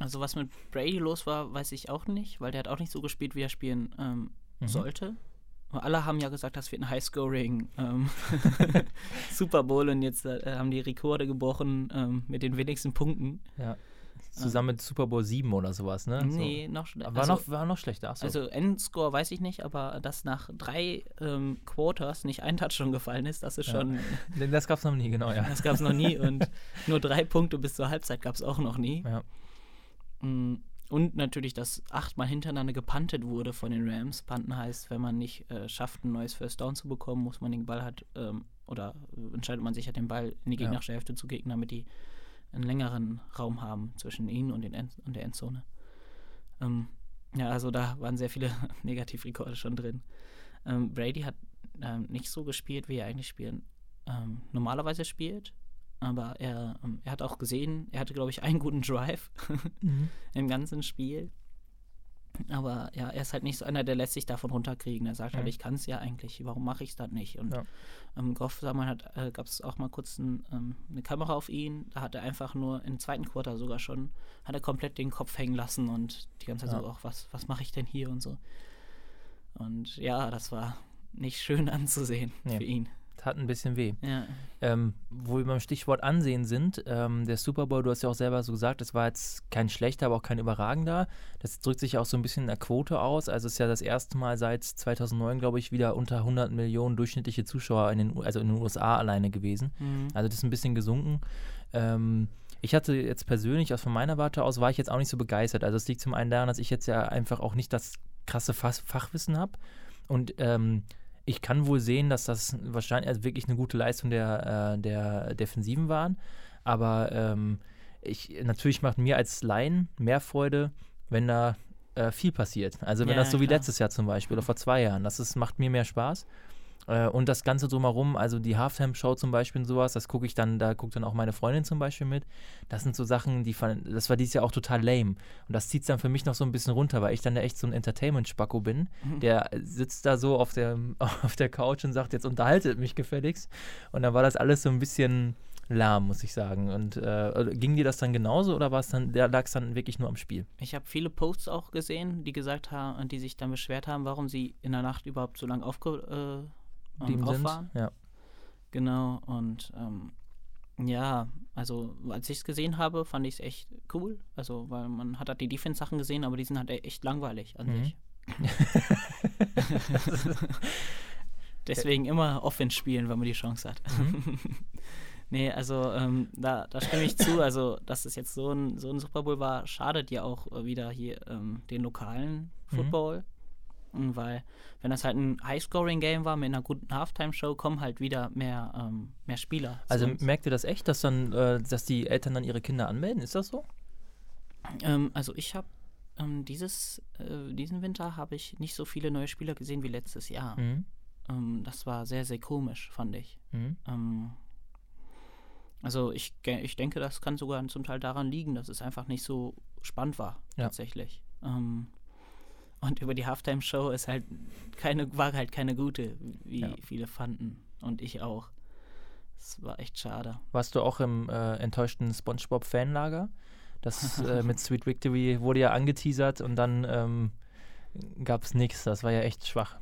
Also was mit Brady los war, weiß ich auch nicht, weil der hat auch nicht so gespielt, wie er spielen ähm, Mhm. sollte. Aber alle haben ja gesagt, das wird ein High-Scoring ähm, Super Bowl und jetzt äh, haben die Rekorde gebrochen ähm, mit den wenigsten Punkten. ja, zusammen mit Super Bowl 7 oder sowas, ne? Nee, noch So. schlechter. War, noch, war noch schlechter, achso. Also Endscore weiß ich nicht, aber dass nach drei ähm, Quarters nicht ein Touchdown gefallen ist, das ist Ja. schon, das gab's noch nie, genau, ja. das gab es noch nie und nur drei Punkte bis zur Halbzeit gab es auch noch nie. Ja. Mm, Und natürlich, dass achtmal hintereinander gepantet wurde von den Rams. Panten heißt, wenn man nicht äh, schafft, ein neues First Down zu bekommen, muss man den Ball halt, ähm, oder äh, entscheidet man sich halt den Ball in die Ja. gegnerische Hälfte zu kicken, damit die einen längeren Raum haben zwischen ihnen und, den End und der Endzone. Ähm, ja, also da waren sehr viele Negativrekorde schon drin. Ähm, Brady hat ähm, nicht so gespielt, wie er eigentlich spielen ähm, normalerweise spielt. Aber er, ähm, er hat auch gesehen, er hatte, glaube ich, einen guten Drive Mhm. im ganzen Spiel. Aber ja, er ist halt nicht so einer, der lässt sich davon runterkriegen. Er sagt halt, Mhm. ich kann es ja eigentlich, warum mache ich es dann nicht? Und Ja. ähm, Goff, sag mal, hat, äh, gab es auch mal kurz ein, ähm, eine Kamera auf ihn. Da hat er einfach nur im zweiten Quarter sogar schon, hat er komplett den Kopf hängen lassen und die ganze Zeit Ja. so, ach, was, was mache ich denn hier und so. Und ja, das war nicht schön anzusehen Nee. für ihn. Tat ein bisschen weh. Ja. Ähm, wo wir beim Stichwort Ansehen sind, ähm, der Super Bowl, du hast ja auch selber so gesagt, das war jetzt kein schlechter, aber auch kein überragender. Das drückt sich auch so ein bisschen in der Quote aus. Also es ist ja das erste Mal seit 2009, glaube ich, wieder unter 100 Millionen durchschnittliche Zuschauer in den, also in den USA alleine gewesen. Mhm. Also das ist ein bisschen gesunken. Ähm, ich hatte jetzt persönlich, aus von meiner Warte aus, war ich jetzt auch nicht so begeistert. Also es liegt zum einen daran, dass ich jetzt ja einfach auch nicht das krasse Fach Fachwissen habe. Und ähm, ich kann wohl sehen, dass das wahrscheinlich also wirklich eine gute Leistung der, äh, der Defensiven waren. Aber ähm, ich, natürlich macht mir als Laien mehr Freude, wenn da äh, viel passiert. Also wenn Ja, das so wie klar. letztes Jahr zum Beispiel oder vor zwei Jahren, das ist, macht mir mehr Spaß. Äh, und das Ganze drumherum, also die Halftime-Show zum Beispiel und sowas, das gucke ich dann, da guckt dann auch meine Freundin zum Beispiel mit. Das sind so Sachen, die fand, das war dieses Jahr auch total lame. Und das zieht es dann für mich noch so ein bisschen runter, weil ich dann ja echt so ein Entertainment-Spacko bin. Mhm. Der sitzt da so auf der, auf der Couch und sagt, jetzt unterhaltet mich gefälligst. Und dann war das alles so ein bisschen lahm, muss ich sagen. Und äh, ging dir das dann genauso oder war es dann, lag es dann wirklich nur am Spiel? Ich habe viele Posts auch gesehen, die gesagt haben, die sich dann beschwert haben, warum sie in der Nacht überhaupt so lange aufge, äh, ähm, auf sind? Ja. Genau, und ähm, ja, also als ich es gesehen habe, fand ich es echt cool. Also, weil man hat halt die Defense-Sachen gesehen, aber die sind halt e- echt langweilig an Mhm. sich. Deswegen immer Offense spielen, wenn man die Chance hat. Mhm. nee, also ähm, da, da stimme ich zu. Also, dass es jetzt so ein, so ein Super Bowl war, schadet ja auch wieder hier ähm, den lokalen Mhm. Und Weil, wenn das halt ein High-Scoring-Game war mit einer guten Halftime-Show, kommen halt wieder mehr, ähm, mehr Spieler. Also merkt ihr das echt, dass dann, äh, dass die Eltern dann ihre Kinder anmelden? Ist das so? Ähm, also ich habe ähm, dieses, äh, diesen Winter habe ich nicht so viele neue Spieler gesehen wie letztes Jahr. Mhm. Ähm, das war sehr, sehr komisch, fand ich. Mhm. Ähm, also ich, ich denke, das kann sogar zum Teil daran liegen, dass es einfach nicht so spannend war, Ja. tatsächlich. Ähm, und über die Halftime-Show ist halt keine, war halt keine gute, wie Ja. viele fanden. Und ich auch. Es war echt schade. Warst du auch im äh, enttäuschten SpongeBob-Fanlager? Das äh, mit Sweet Victory wurde ja angeteasert und dann ähm, gab es nichts. Das war ja echt schwach.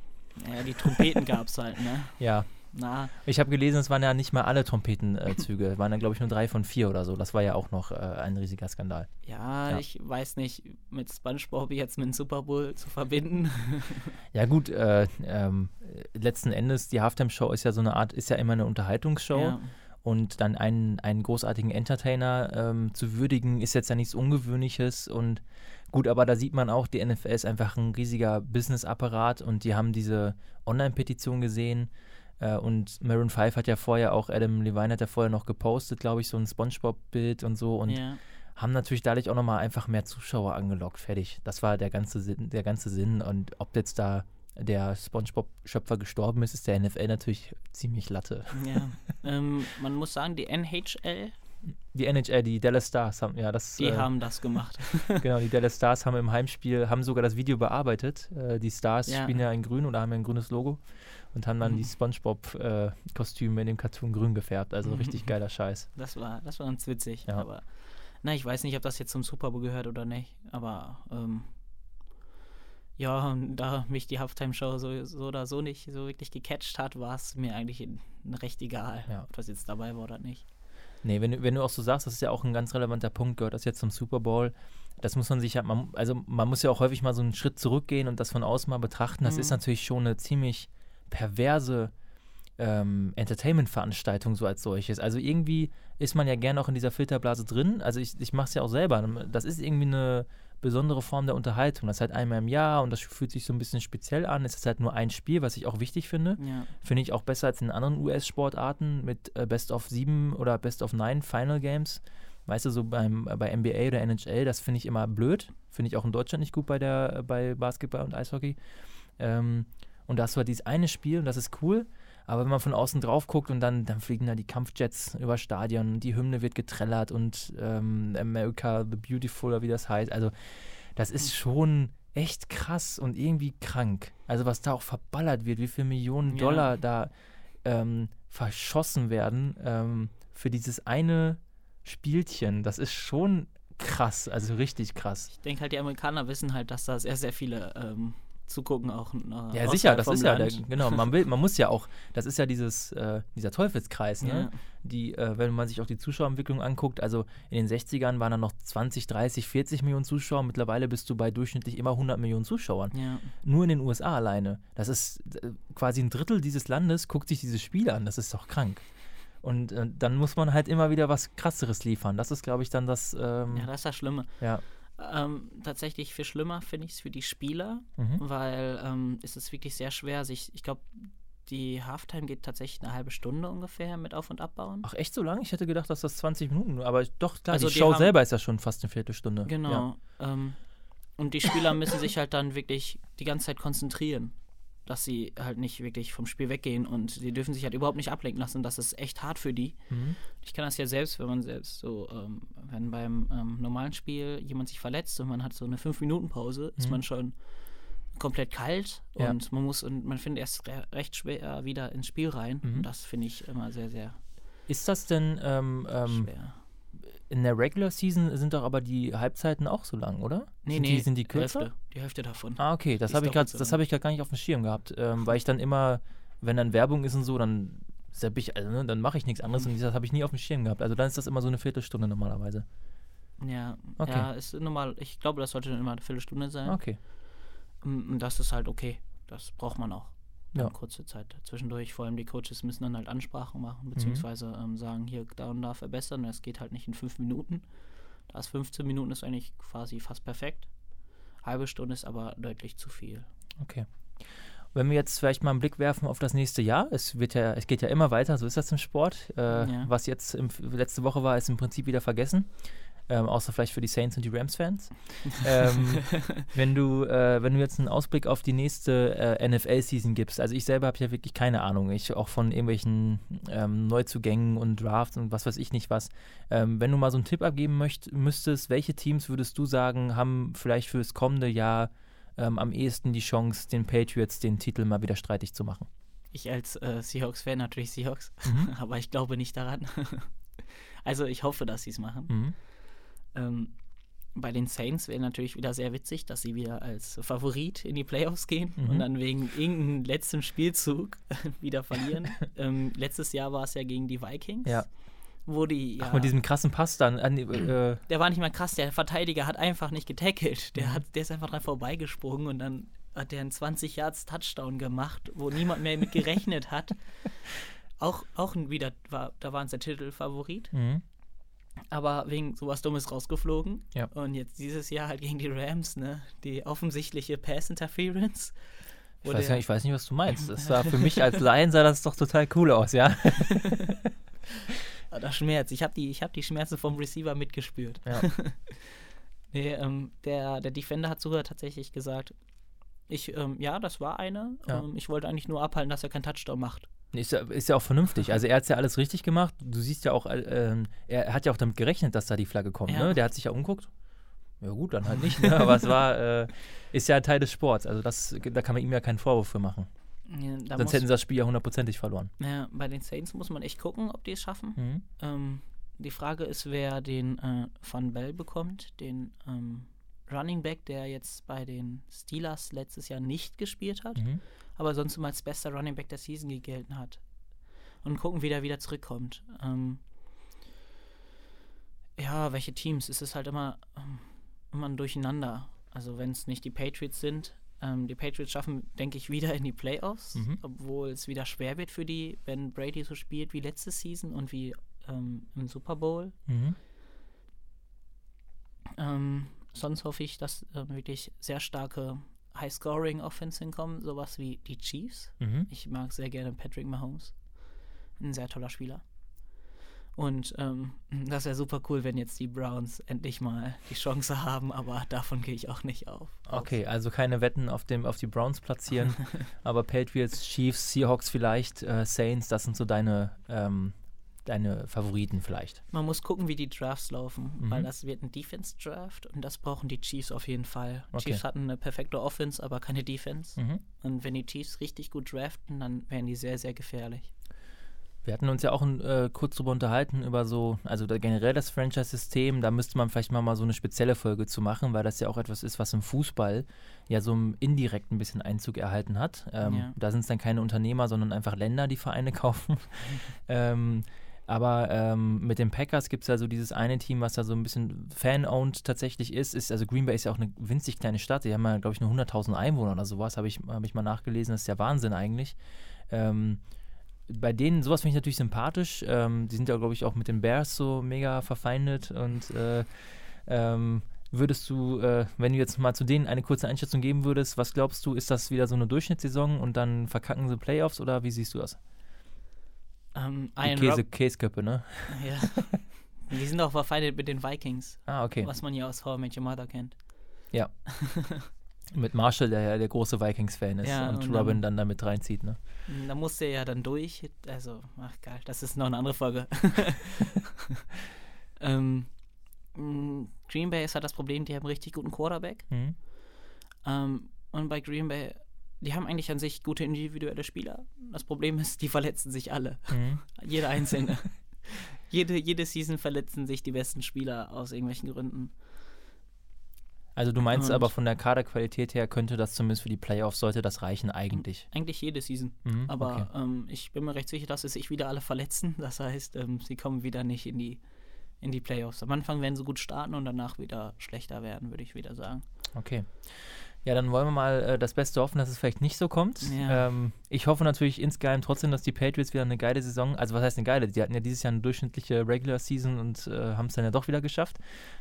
Ja, die Trompeten gab es halt, ne? Ja, Na, ich habe gelesen, es waren ja nicht mal alle Trompetenzüge. Es waren dann, glaube ich, nur drei von vier oder so. Das war ja auch noch äh, ein riesiger Skandal. ja, Ja. ich weiß nicht, mit SpongeBob jetzt mit dem Super Bowl zu verbinden. Ja gut, äh, ähm, letzten Endes, die Halftime-Show ist ja so eine Art, ist ja immer eine Unterhaltungsshow. Ja. Und dann einen, einen großartigen Entertainer ähm, zu würdigen, ist jetzt ja nichts Ungewöhnliches. Und gut, aber da sieht man auch, die NFL ist einfach ein riesiger Business-Apparat und die haben diese Online-Petition gesehen. Äh, und Maroon 5 hat ja vorher auch, Adam Levine hat ja vorher noch gepostet, glaube ich, so ein Spongebob-Bild und so. Und ja. haben natürlich dadurch auch nochmal einfach mehr Zuschauer angelockt. Fertig. Das war der ganze Sinn, der ganze Sinn. Und ob jetzt da der Spongebob-Schöpfer gestorben ist, ist der NFL natürlich ziemlich Latte. ja. ähm, man muss sagen, die NHL, Die NHL, die Dallas Stars haben, ja, das, die äh, haben das gemacht. genau, die Dallas Stars haben im Heimspiel, haben sogar das Video bearbeitet. Äh, die Stars Ja. spielen ja in grün oder haben ja ein grünes Logo und haben dann Mhm. die Spongebob-Kostüme in dem Cartoon grün gefärbt. Also Mhm. richtig geiler Scheiß. Das war, das war ganz witzig. Ja. Aber na, ich weiß nicht, ob das jetzt zum Super Bowl gehört oder nicht. Aber ähm, ja, und da mich die Halftime-Show so, so oder so nicht so wirklich gecatcht hat, war es mir eigentlich recht egal, Ja. ob das jetzt dabei war oder nicht. Nee, wenn, du- wenn du auch so sagst, das ist ja auch ein ganz relevanter Punkt, gehört das jetzt zum Super Bowl. Das muss man sich ja, man, also man muss ja auch häufig mal so einen Schritt zurückgehen und das von außen mal betrachten. Das Mhm. ist natürlich schon eine ziemlich perverse ähm, Entertainment-Veranstaltung so als solches. Also irgendwie ist man ja gerne auch in dieser Filterblase drin. Also ich, ich mache es ja auch selber. Das ist irgendwie eine besondere Form der Unterhaltung. Das ist halt einmal im Jahr und das fühlt sich so ein bisschen speziell an. Es ist halt nur ein Spiel, was ich auch wichtig finde. Ja, Finde ich auch besser als in anderen US-Sportarten mit äh, Best of 7 oder Best of 9 Final Games. Weißt du, so beim, äh, bei NBA oder NHL, das finde ich immer blöd. Finde ich auch in Deutschland nicht gut bei, der, äh, bei Basketball und Eishockey. Ähm, und da hast du halt dieses eine Spiel und das ist cool. Aber wenn man von außen drauf guckt und dann, dann fliegen da die Kampfjets über Stadion, die Hymne wird getrellert und ähm, America the Beautiful oder wie das heißt. Also, das ist schon echt krass und irgendwie krank. Also, was da auch verballert wird, wie viele Millionen Ja. Dollar da ähm, verschossen werden ähm, für dieses eine Spielchen, das ist schon krass, also richtig krass. ich denke halt, die Amerikaner wissen halt, dass da sehr, sehr viele ähm, zugucken auch. Äh, Ja, sicher, das ist ja, der, Land. genau, man will, man muss ja auch, das ist ja dieses, äh, dieser Teufelskreis, ne? Ja. Die, äh, wenn man sich auch die Zuschauerentwicklung anguckt, also in den 60ern waren da noch 20, 30, 40 Millionen Zuschauer, mittlerweile bist du bei durchschnittlich immer 100 Millionen Zuschauern. Ja. Nur in den USA alleine. Das ist äh, quasi ein Drittel dieses Landes, guckt sich dieses Spiel an, das ist doch krank. Und äh, dann muss man halt immer wieder was krasseres liefern. Das ist, glaube ich, dann das, ähm, ja, das ist das Schlimme. ja. Ähm, tatsächlich viel schlimmer finde ich es für die Spieler, Mhm. weil ähm, es ist wirklich sehr schwer, sich, ich glaube, die Halftime geht tatsächlich eine halbe Stunde ungefähr mit Auf- und Abbauen. Ach, echt so lang? Ich hätte gedacht, dass das 20 Minuten, aber doch, klar, Also die die Show selber ist ja schon fast eine Viertelstunde. Genau. Ähm, und die Spieler müssen sich halt dann wirklich die ganze Zeit konzentrieren, dass sie halt nicht wirklich vom Spiel weggehen und sie dürfen sich halt überhaupt nicht ablenken lassen. Das ist echt hart für die. Mhm. Ich kann das ja selbst, wenn man selbst so, ähm, wenn beim ähm, normalen Spiel jemand sich verletzt und man hat so eine 5-Minuten-Pause, ist Mhm. man schon komplett kalt Ja. und man muss und man findet erst re recht schwer wieder ins Spiel rein. Mhm. Und das finde ich immer sehr, sehr Ist das denn, ähm, ähm, schwer. In der Regular Season sind doch aber die Halbzeiten auch so lang, oder? sind Die, sind die kürzer? Hälfte, die Hälfte davon. Ah, okay, das Die habe ich gerade, ich gerade gar nicht auf dem Schirm gehabt, ähm, weil ich dann immer, wenn dann Werbung ist und so, dann zapp ich, also, ne, dann mache ich nichts anderes und das habe ich nie auf dem Schirm gehabt. Also dann ist das immer so eine Viertelstunde normalerweise. Ja, Okay. ja, ist normal. Ich glaube, das sollte immer eine Viertelstunde sein. Okay. Mm, Und das ist halt okay. Das braucht man auch. Ja. Kurze Zeit zwischendurch. Vor allem die Coaches müssen dann halt Ansprachen Mhm. machen, beziehungsweise ähm, sagen, hier, da und da verbessern. Das geht halt nicht in fünf Minuten. Da ist 15 Minuten ist eigentlich quasi fast perfekt. Halbe Stunde ist aber deutlich zu viel. Okay. Wenn wir jetzt vielleicht mal einen Blick werfen auf das nächste Jahr, es wird ja, es geht ja immer weiter, so ist das im Sport. Äh, Ja. Was jetzt im, letzte Woche war, ist im Prinzip wieder vergessen. Ähm, außer vielleicht für die Saints und die Rams-Fans. ähm, wenn du, äh, wenn du jetzt einen Ausblick auf die nächste äh, NFL-Season gibst, also ich selber habe ja wirklich keine Ahnung, ich auch von irgendwelchen ähm, Neuzugängen und Drafts und was weiß ich nicht was. Ähm, wenn du mal so einen Tipp abgeben möcht, müsstest, welche Teams würdest du sagen, haben vielleicht fürs kommende Jahr ähm, am ehesten die Chance, den Patriots den Titel mal wieder streitig zu machen? Ich als äh, Seahawks-Fan natürlich Seahawks, Mhm. aber ich glaube nicht daran. also ich hoffe, dass sie es machen. Mhm. Ähm, bei den Saints wäre natürlich wieder sehr witzig, dass sie wieder als Favorit in die Playoffs gehen Mhm. und dann wegen irgendeinem letzten Spielzug wieder verlieren. ähm, letztes Jahr war es ja gegen die Vikings, Ja. wo die ja, Ach, mit diesem krassen Pass dann. An, die- äh, der war nicht mal krass, der Verteidiger hat einfach nicht getackelt. Der, Mhm. hat, der ist einfach dran vorbeigesprungen und dann hat der einen 20 Yards Touchdown gemacht, wo niemand mehr mit gerechnet hat. Auch, auch wieder, war, da waren es der Titelfavorit mhm. Aber wegen sowas Dummes rausgeflogen. Ja. Und jetzt dieses Jahr halt gegen die Rams, ne? Die offensichtliche Pass-Interference. Ich weiß, ja, ich weiß nicht, was du meinst. Das sah für mich als Laien sah das doch total cool aus, ja. Ah, Das Schmerz. Ich habe die, ich hab die Schmerzen vom Receiver mitgespürt. Ja. Nee, ähm, der, der Defender hat sogar tatsächlich gesagt, ich, ähm, ja, das war eine. Ja. Ähm, ich wollte eigentlich nur abhalten, dass er keinen Touchdown macht. Ist ja, ist ja auch vernünftig. Also er hat ja alles richtig gemacht. Du siehst ja auch, äh, ähm, er hat ja auch damit gerechnet, dass da die Flagge kommt. Ja. Ne? Der hat sich ja umguckt. Ja gut, dann halt nicht. Ne? Aber es war, äh, ist ja Teil des Sports. Also das, da kann man ihm ja keinen Vorwurf für machen. Ja, Sonst hätten sie das Spiel ja hundertprozentig verloren. ja, bei den Saints muss man echt gucken, ob die es schaffen. Mhm. Ähm, die Frage ist, wer den äh, Van Bell bekommt, den ähm, Running Back, der jetzt bei den Steelers letztes Jahr nicht gespielt hat, Mhm. Aber sonst immer als bester Running Back der Season gegelten hat. Und gucken, wie der wieder zurückkommt. Ähm, ja, welche Teams? Es ist halt immer, ähm, immer ein Durcheinander. Also wenn es nicht die Patriots sind, ähm, die Patriots schaffen, denke ich, wieder in die Playoffs, Mhm. obwohl es wieder schwer wird für die, wenn Brady so spielt wie letzte Season und wie ähm, im Super Bowl. Mhm. Ähm, sonst hoffe ich, dass ähm, wirklich sehr starke High-Scoring-Offense hinkommen, sowas wie die Chiefs. Mhm. Ich mag sehr gerne Patrick Mahomes. Ein sehr toller Spieler. Und ähm, das wäre super cool, wenn jetzt die Browns endlich mal die Chance haben, aber davon gehe ich auch nicht auf. Okay, also keine Wetten auf, dem, auf die Browns platzieren, aber Patriots, Chiefs, Seahawks vielleicht, äh, Saints, das sind so deine, ähm, deine Favoriten vielleicht. Man muss gucken, wie die Drafts laufen, Mhm. weil das wird ein Defense-Draft und das brauchen die Chiefs auf jeden Fall. Okay. Chiefs hatten eine perfekte Offense, aber keine Defense. Mhm. Und wenn die Chiefs richtig gut draften, dann wären die sehr, sehr gefährlich. Wir hatten uns ja auch äh, kurz drüber unterhalten, über so, also da generell das Franchise-System, da müsste man vielleicht mal, mal so eine spezielle Folge zu machen, weil das ja auch etwas ist, was im Fußball ja so im indirekt ein bisschen Einzug erhalten hat. Ähm, Ja. Da sind es dann keine Unternehmer, sondern einfach Länder, die Vereine kaufen. ähm, aber ähm, mit den Packers gibt es ja so dieses eine Team, was da so ein bisschen fan-owned tatsächlich ist, ist. Also Green Bay ist ja auch eine winzig kleine Stadt. Die haben ja, glaube ich, nur 100.000 Einwohner oder sowas, habe ich, hab ich mal nachgelesen. Das ist ja Wahnsinn eigentlich. Ähm, bei denen, sowas finde ich natürlich sympathisch. Ähm, die sind ja, glaube ich, auch mit den Bears so mega verfeindet und äh, ähm, würdest du, äh, wenn du jetzt mal zu denen eine kurze Einschätzung geben würdest, was glaubst du, ist das wieder so eine Durchschnittssaison und dann verkacken sie Playoffs oder wie siehst du das? Ähm, Die Käse, Käseköppe, ne? ja. Die sind auch verfeindet mit den Vikings, Ah, okay. was man ja aus How I Met Your Mother kennt. Mit Marshall, der ja der große Vikings-Fan ist Ja, und, und Robin dann- dann damit reinzieht, ne? Da musste er ja dann durch. Also, ach geil, das ist noch eine andere Folge. ähm, mh, Green Bay ist halt das Problem, die haben einen richtig guten Quarterback. Mhm. Ähm, und bei Green Bay, die haben eigentlich an sich gute individuelle Spieler. Das Problem ist, die verletzen sich alle. Mhm. Jeder einzelne. jede, jede Season verletzen sich die besten Spieler aus irgendwelchen Gründen. Also du meinst Und- aber von der Kaderqualität her könnte das zumindest für die Playoffs, sollte das reichen eigentlich. Eigentlich jede Season. Mhm, Aber okay. ähm, ich bin mir recht sicher, dass sie sich wieder alle verletzen. Das heißt, ähm, sie kommen wieder nicht in die, in die Playoffs. Am Anfang werden sie gut starten und danach wieder schlechter werden, würde ich wieder sagen. Okay. Ja, dann wollen wir mal äh, das Beste hoffen, dass es vielleicht nicht so kommt. Ja. Ähm, ich hoffe natürlich insgeheim trotzdem, dass die Patriots wieder eine geile Saison, also was heißt eine geile? Die hatten ja dieses Jahr eine durchschnittliche Regular Season und äh, haben es dann ja doch wieder geschafft.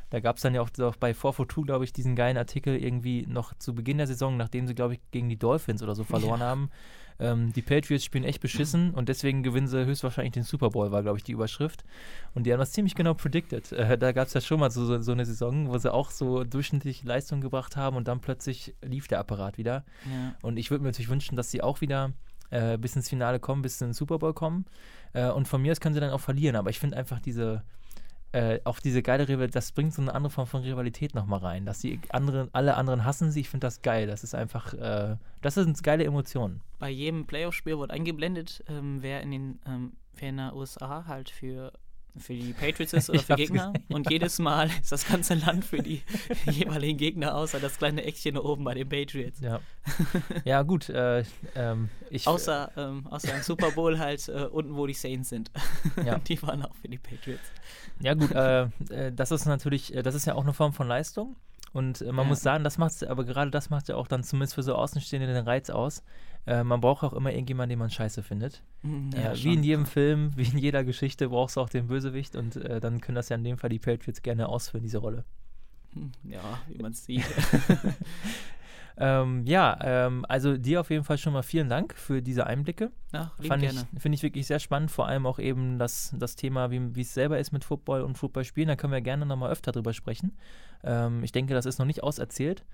Da gab es dann ja auch, auch bei 442, glaube ich, diesen geilen Artikel irgendwie noch zu Beginn der Saison, nachdem sie, glaube ich, gegen die Dolphins oder so verloren Ja. haben. Ähm, die Patriots spielen echt beschissen und deswegen gewinnen sie höchstwahrscheinlich den Super Bowl, war, glaube ich, die Überschrift. Und die haben das ziemlich genau predicted. Äh, da gab es ja schon mal so, so, so eine Saison, wo sie auch so durchschnittliche Leistungen gebracht haben und dann plötzlich lief der Apparat wieder. Ja. Und ich würde mir natürlich wünschen, dass sie auch wieder äh, bis ins Finale kommen, bis in den Super Bowl kommen. Äh, und von mir aus können sie dann auch verlieren. Aber ich finde einfach diese, äh, auch diese geile Rivalität, das bringt so eine andere Form von Rivalität nochmal rein. Dass die anderen, alle anderen hassen sie. Ich finde das geil. Das ist einfach, äh, das sind geile Emotionen. Bei jedem Playoff-Spiel wird eingeblendet, ähm, wer in den ähm, wer in der USA halt für für die Patriots ist oder Ich für Gegner. gesehen, Und jedes Mal ist das ganze Land für die jeweiligen Gegner, außer das kleine Eckchen da oben bei den Patriots. Ja, ja gut. Äh, ähm, ich, Außer, ähm, außer im Super Bowl halt äh, unten, wo die Saints sind. Ja. die waren auch für die Patriots. Ja gut, äh, äh, das ist natürlich, äh, das ist ja auch eine Form von Leistung. Und äh, man Ja. muss sagen, das macht aber gerade das macht ja auch dann zumindest für so Außenstehende den Reiz aus. Äh, man braucht auch immer irgendjemanden, den man scheiße findet. Mhm, äh, wie schon. in jedem Film, wie in jeder Geschichte brauchst du auch den Bösewicht und äh, dann können das ja in dem Fall die Patriots gerne ausführen, diese Rolle. Hm, Ja, wie man es sieht. Ähm, ja, ähm, also dir auf jeden Fall schon mal vielen Dank für diese Einblicke. Fand ich, finde ich wirklich sehr spannend, vor allem auch eben das, das Thema, wie wie es selber ist mit Football und Football spielen. Da können wir gerne nochmal öfter drüber sprechen. Ähm, ich denke, das ist noch nicht auserzählt.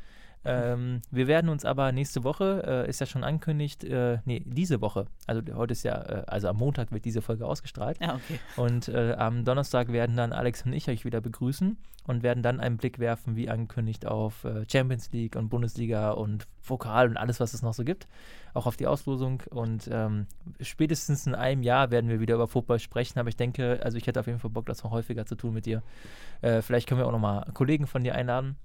Ähm, wir werden uns aber nächste Woche, äh, ist ja schon angekündigt, äh, nee, diese Woche, also heute ist ja, äh, also am Montag wird diese Folge ausgestrahlt. Ja, okay. Und äh, am Donnerstag werden dann Alex und ich euch wieder begrüßen und werden dann einen Blick werfen, wie angekündigt, auf äh, Champions League und Bundesliga und Vokal und alles, was es noch so gibt. Auch auf die Auslosung. Und ähm, spätestens in einem Jahr werden wir wieder über Football sprechen. Aber ich denke, also ich hätte auf jeden Fall Bock, das noch häufiger zu tun mit dir. Äh, vielleicht können wir auch nochmal Kollegen von dir einladen.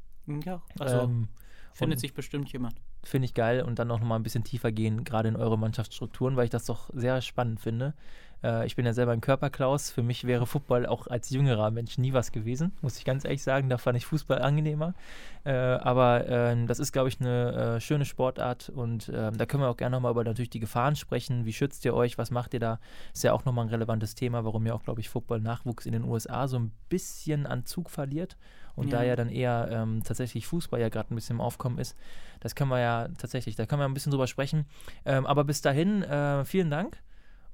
Ja, also ähm, findet und- sich bestimmt jemand. Finde ich geil und dann auch nochmal ein bisschen tiefer gehen, gerade in eure Mannschaftsstrukturen, weil ich das doch sehr spannend finde. Äh, ich bin ja selber ein Körperklaus. Für mich wäre Football auch als jüngerer Mensch nie was gewesen, muss ich ganz ehrlich sagen. Da fand ich Fußball angenehmer. Äh, aber ähm, das ist, glaube ich, eine äh, schöne Sportart und ähm, da können wir auch gerne nochmal über natürlich die Gefahren sprechen. Wie schützt ihr euch? Was macht ihr da? Ist ja auch nochmal ein relevantes Thema, warum ja auch, glaube ich, Football-Nachwuchs in den USA so ein bisschen an Zug verliert und da Ja. ja dann eher ähm, tatsächlich Fußball ja gerade ein bisschen im Aufkommen ist. Das können wir ja tatsächlich, da können wir ein bisschen drüber sprechen. Ähm, aber bis dahin, äh, vielen Dank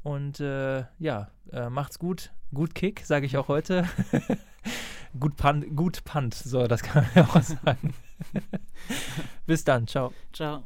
und äh, ja, äh, macht's gut. Gut Kick, sage ich auch heute. gut Punt, gut Punt, so, das kann man ja auch sagen. bis dann, ciao. Ciao.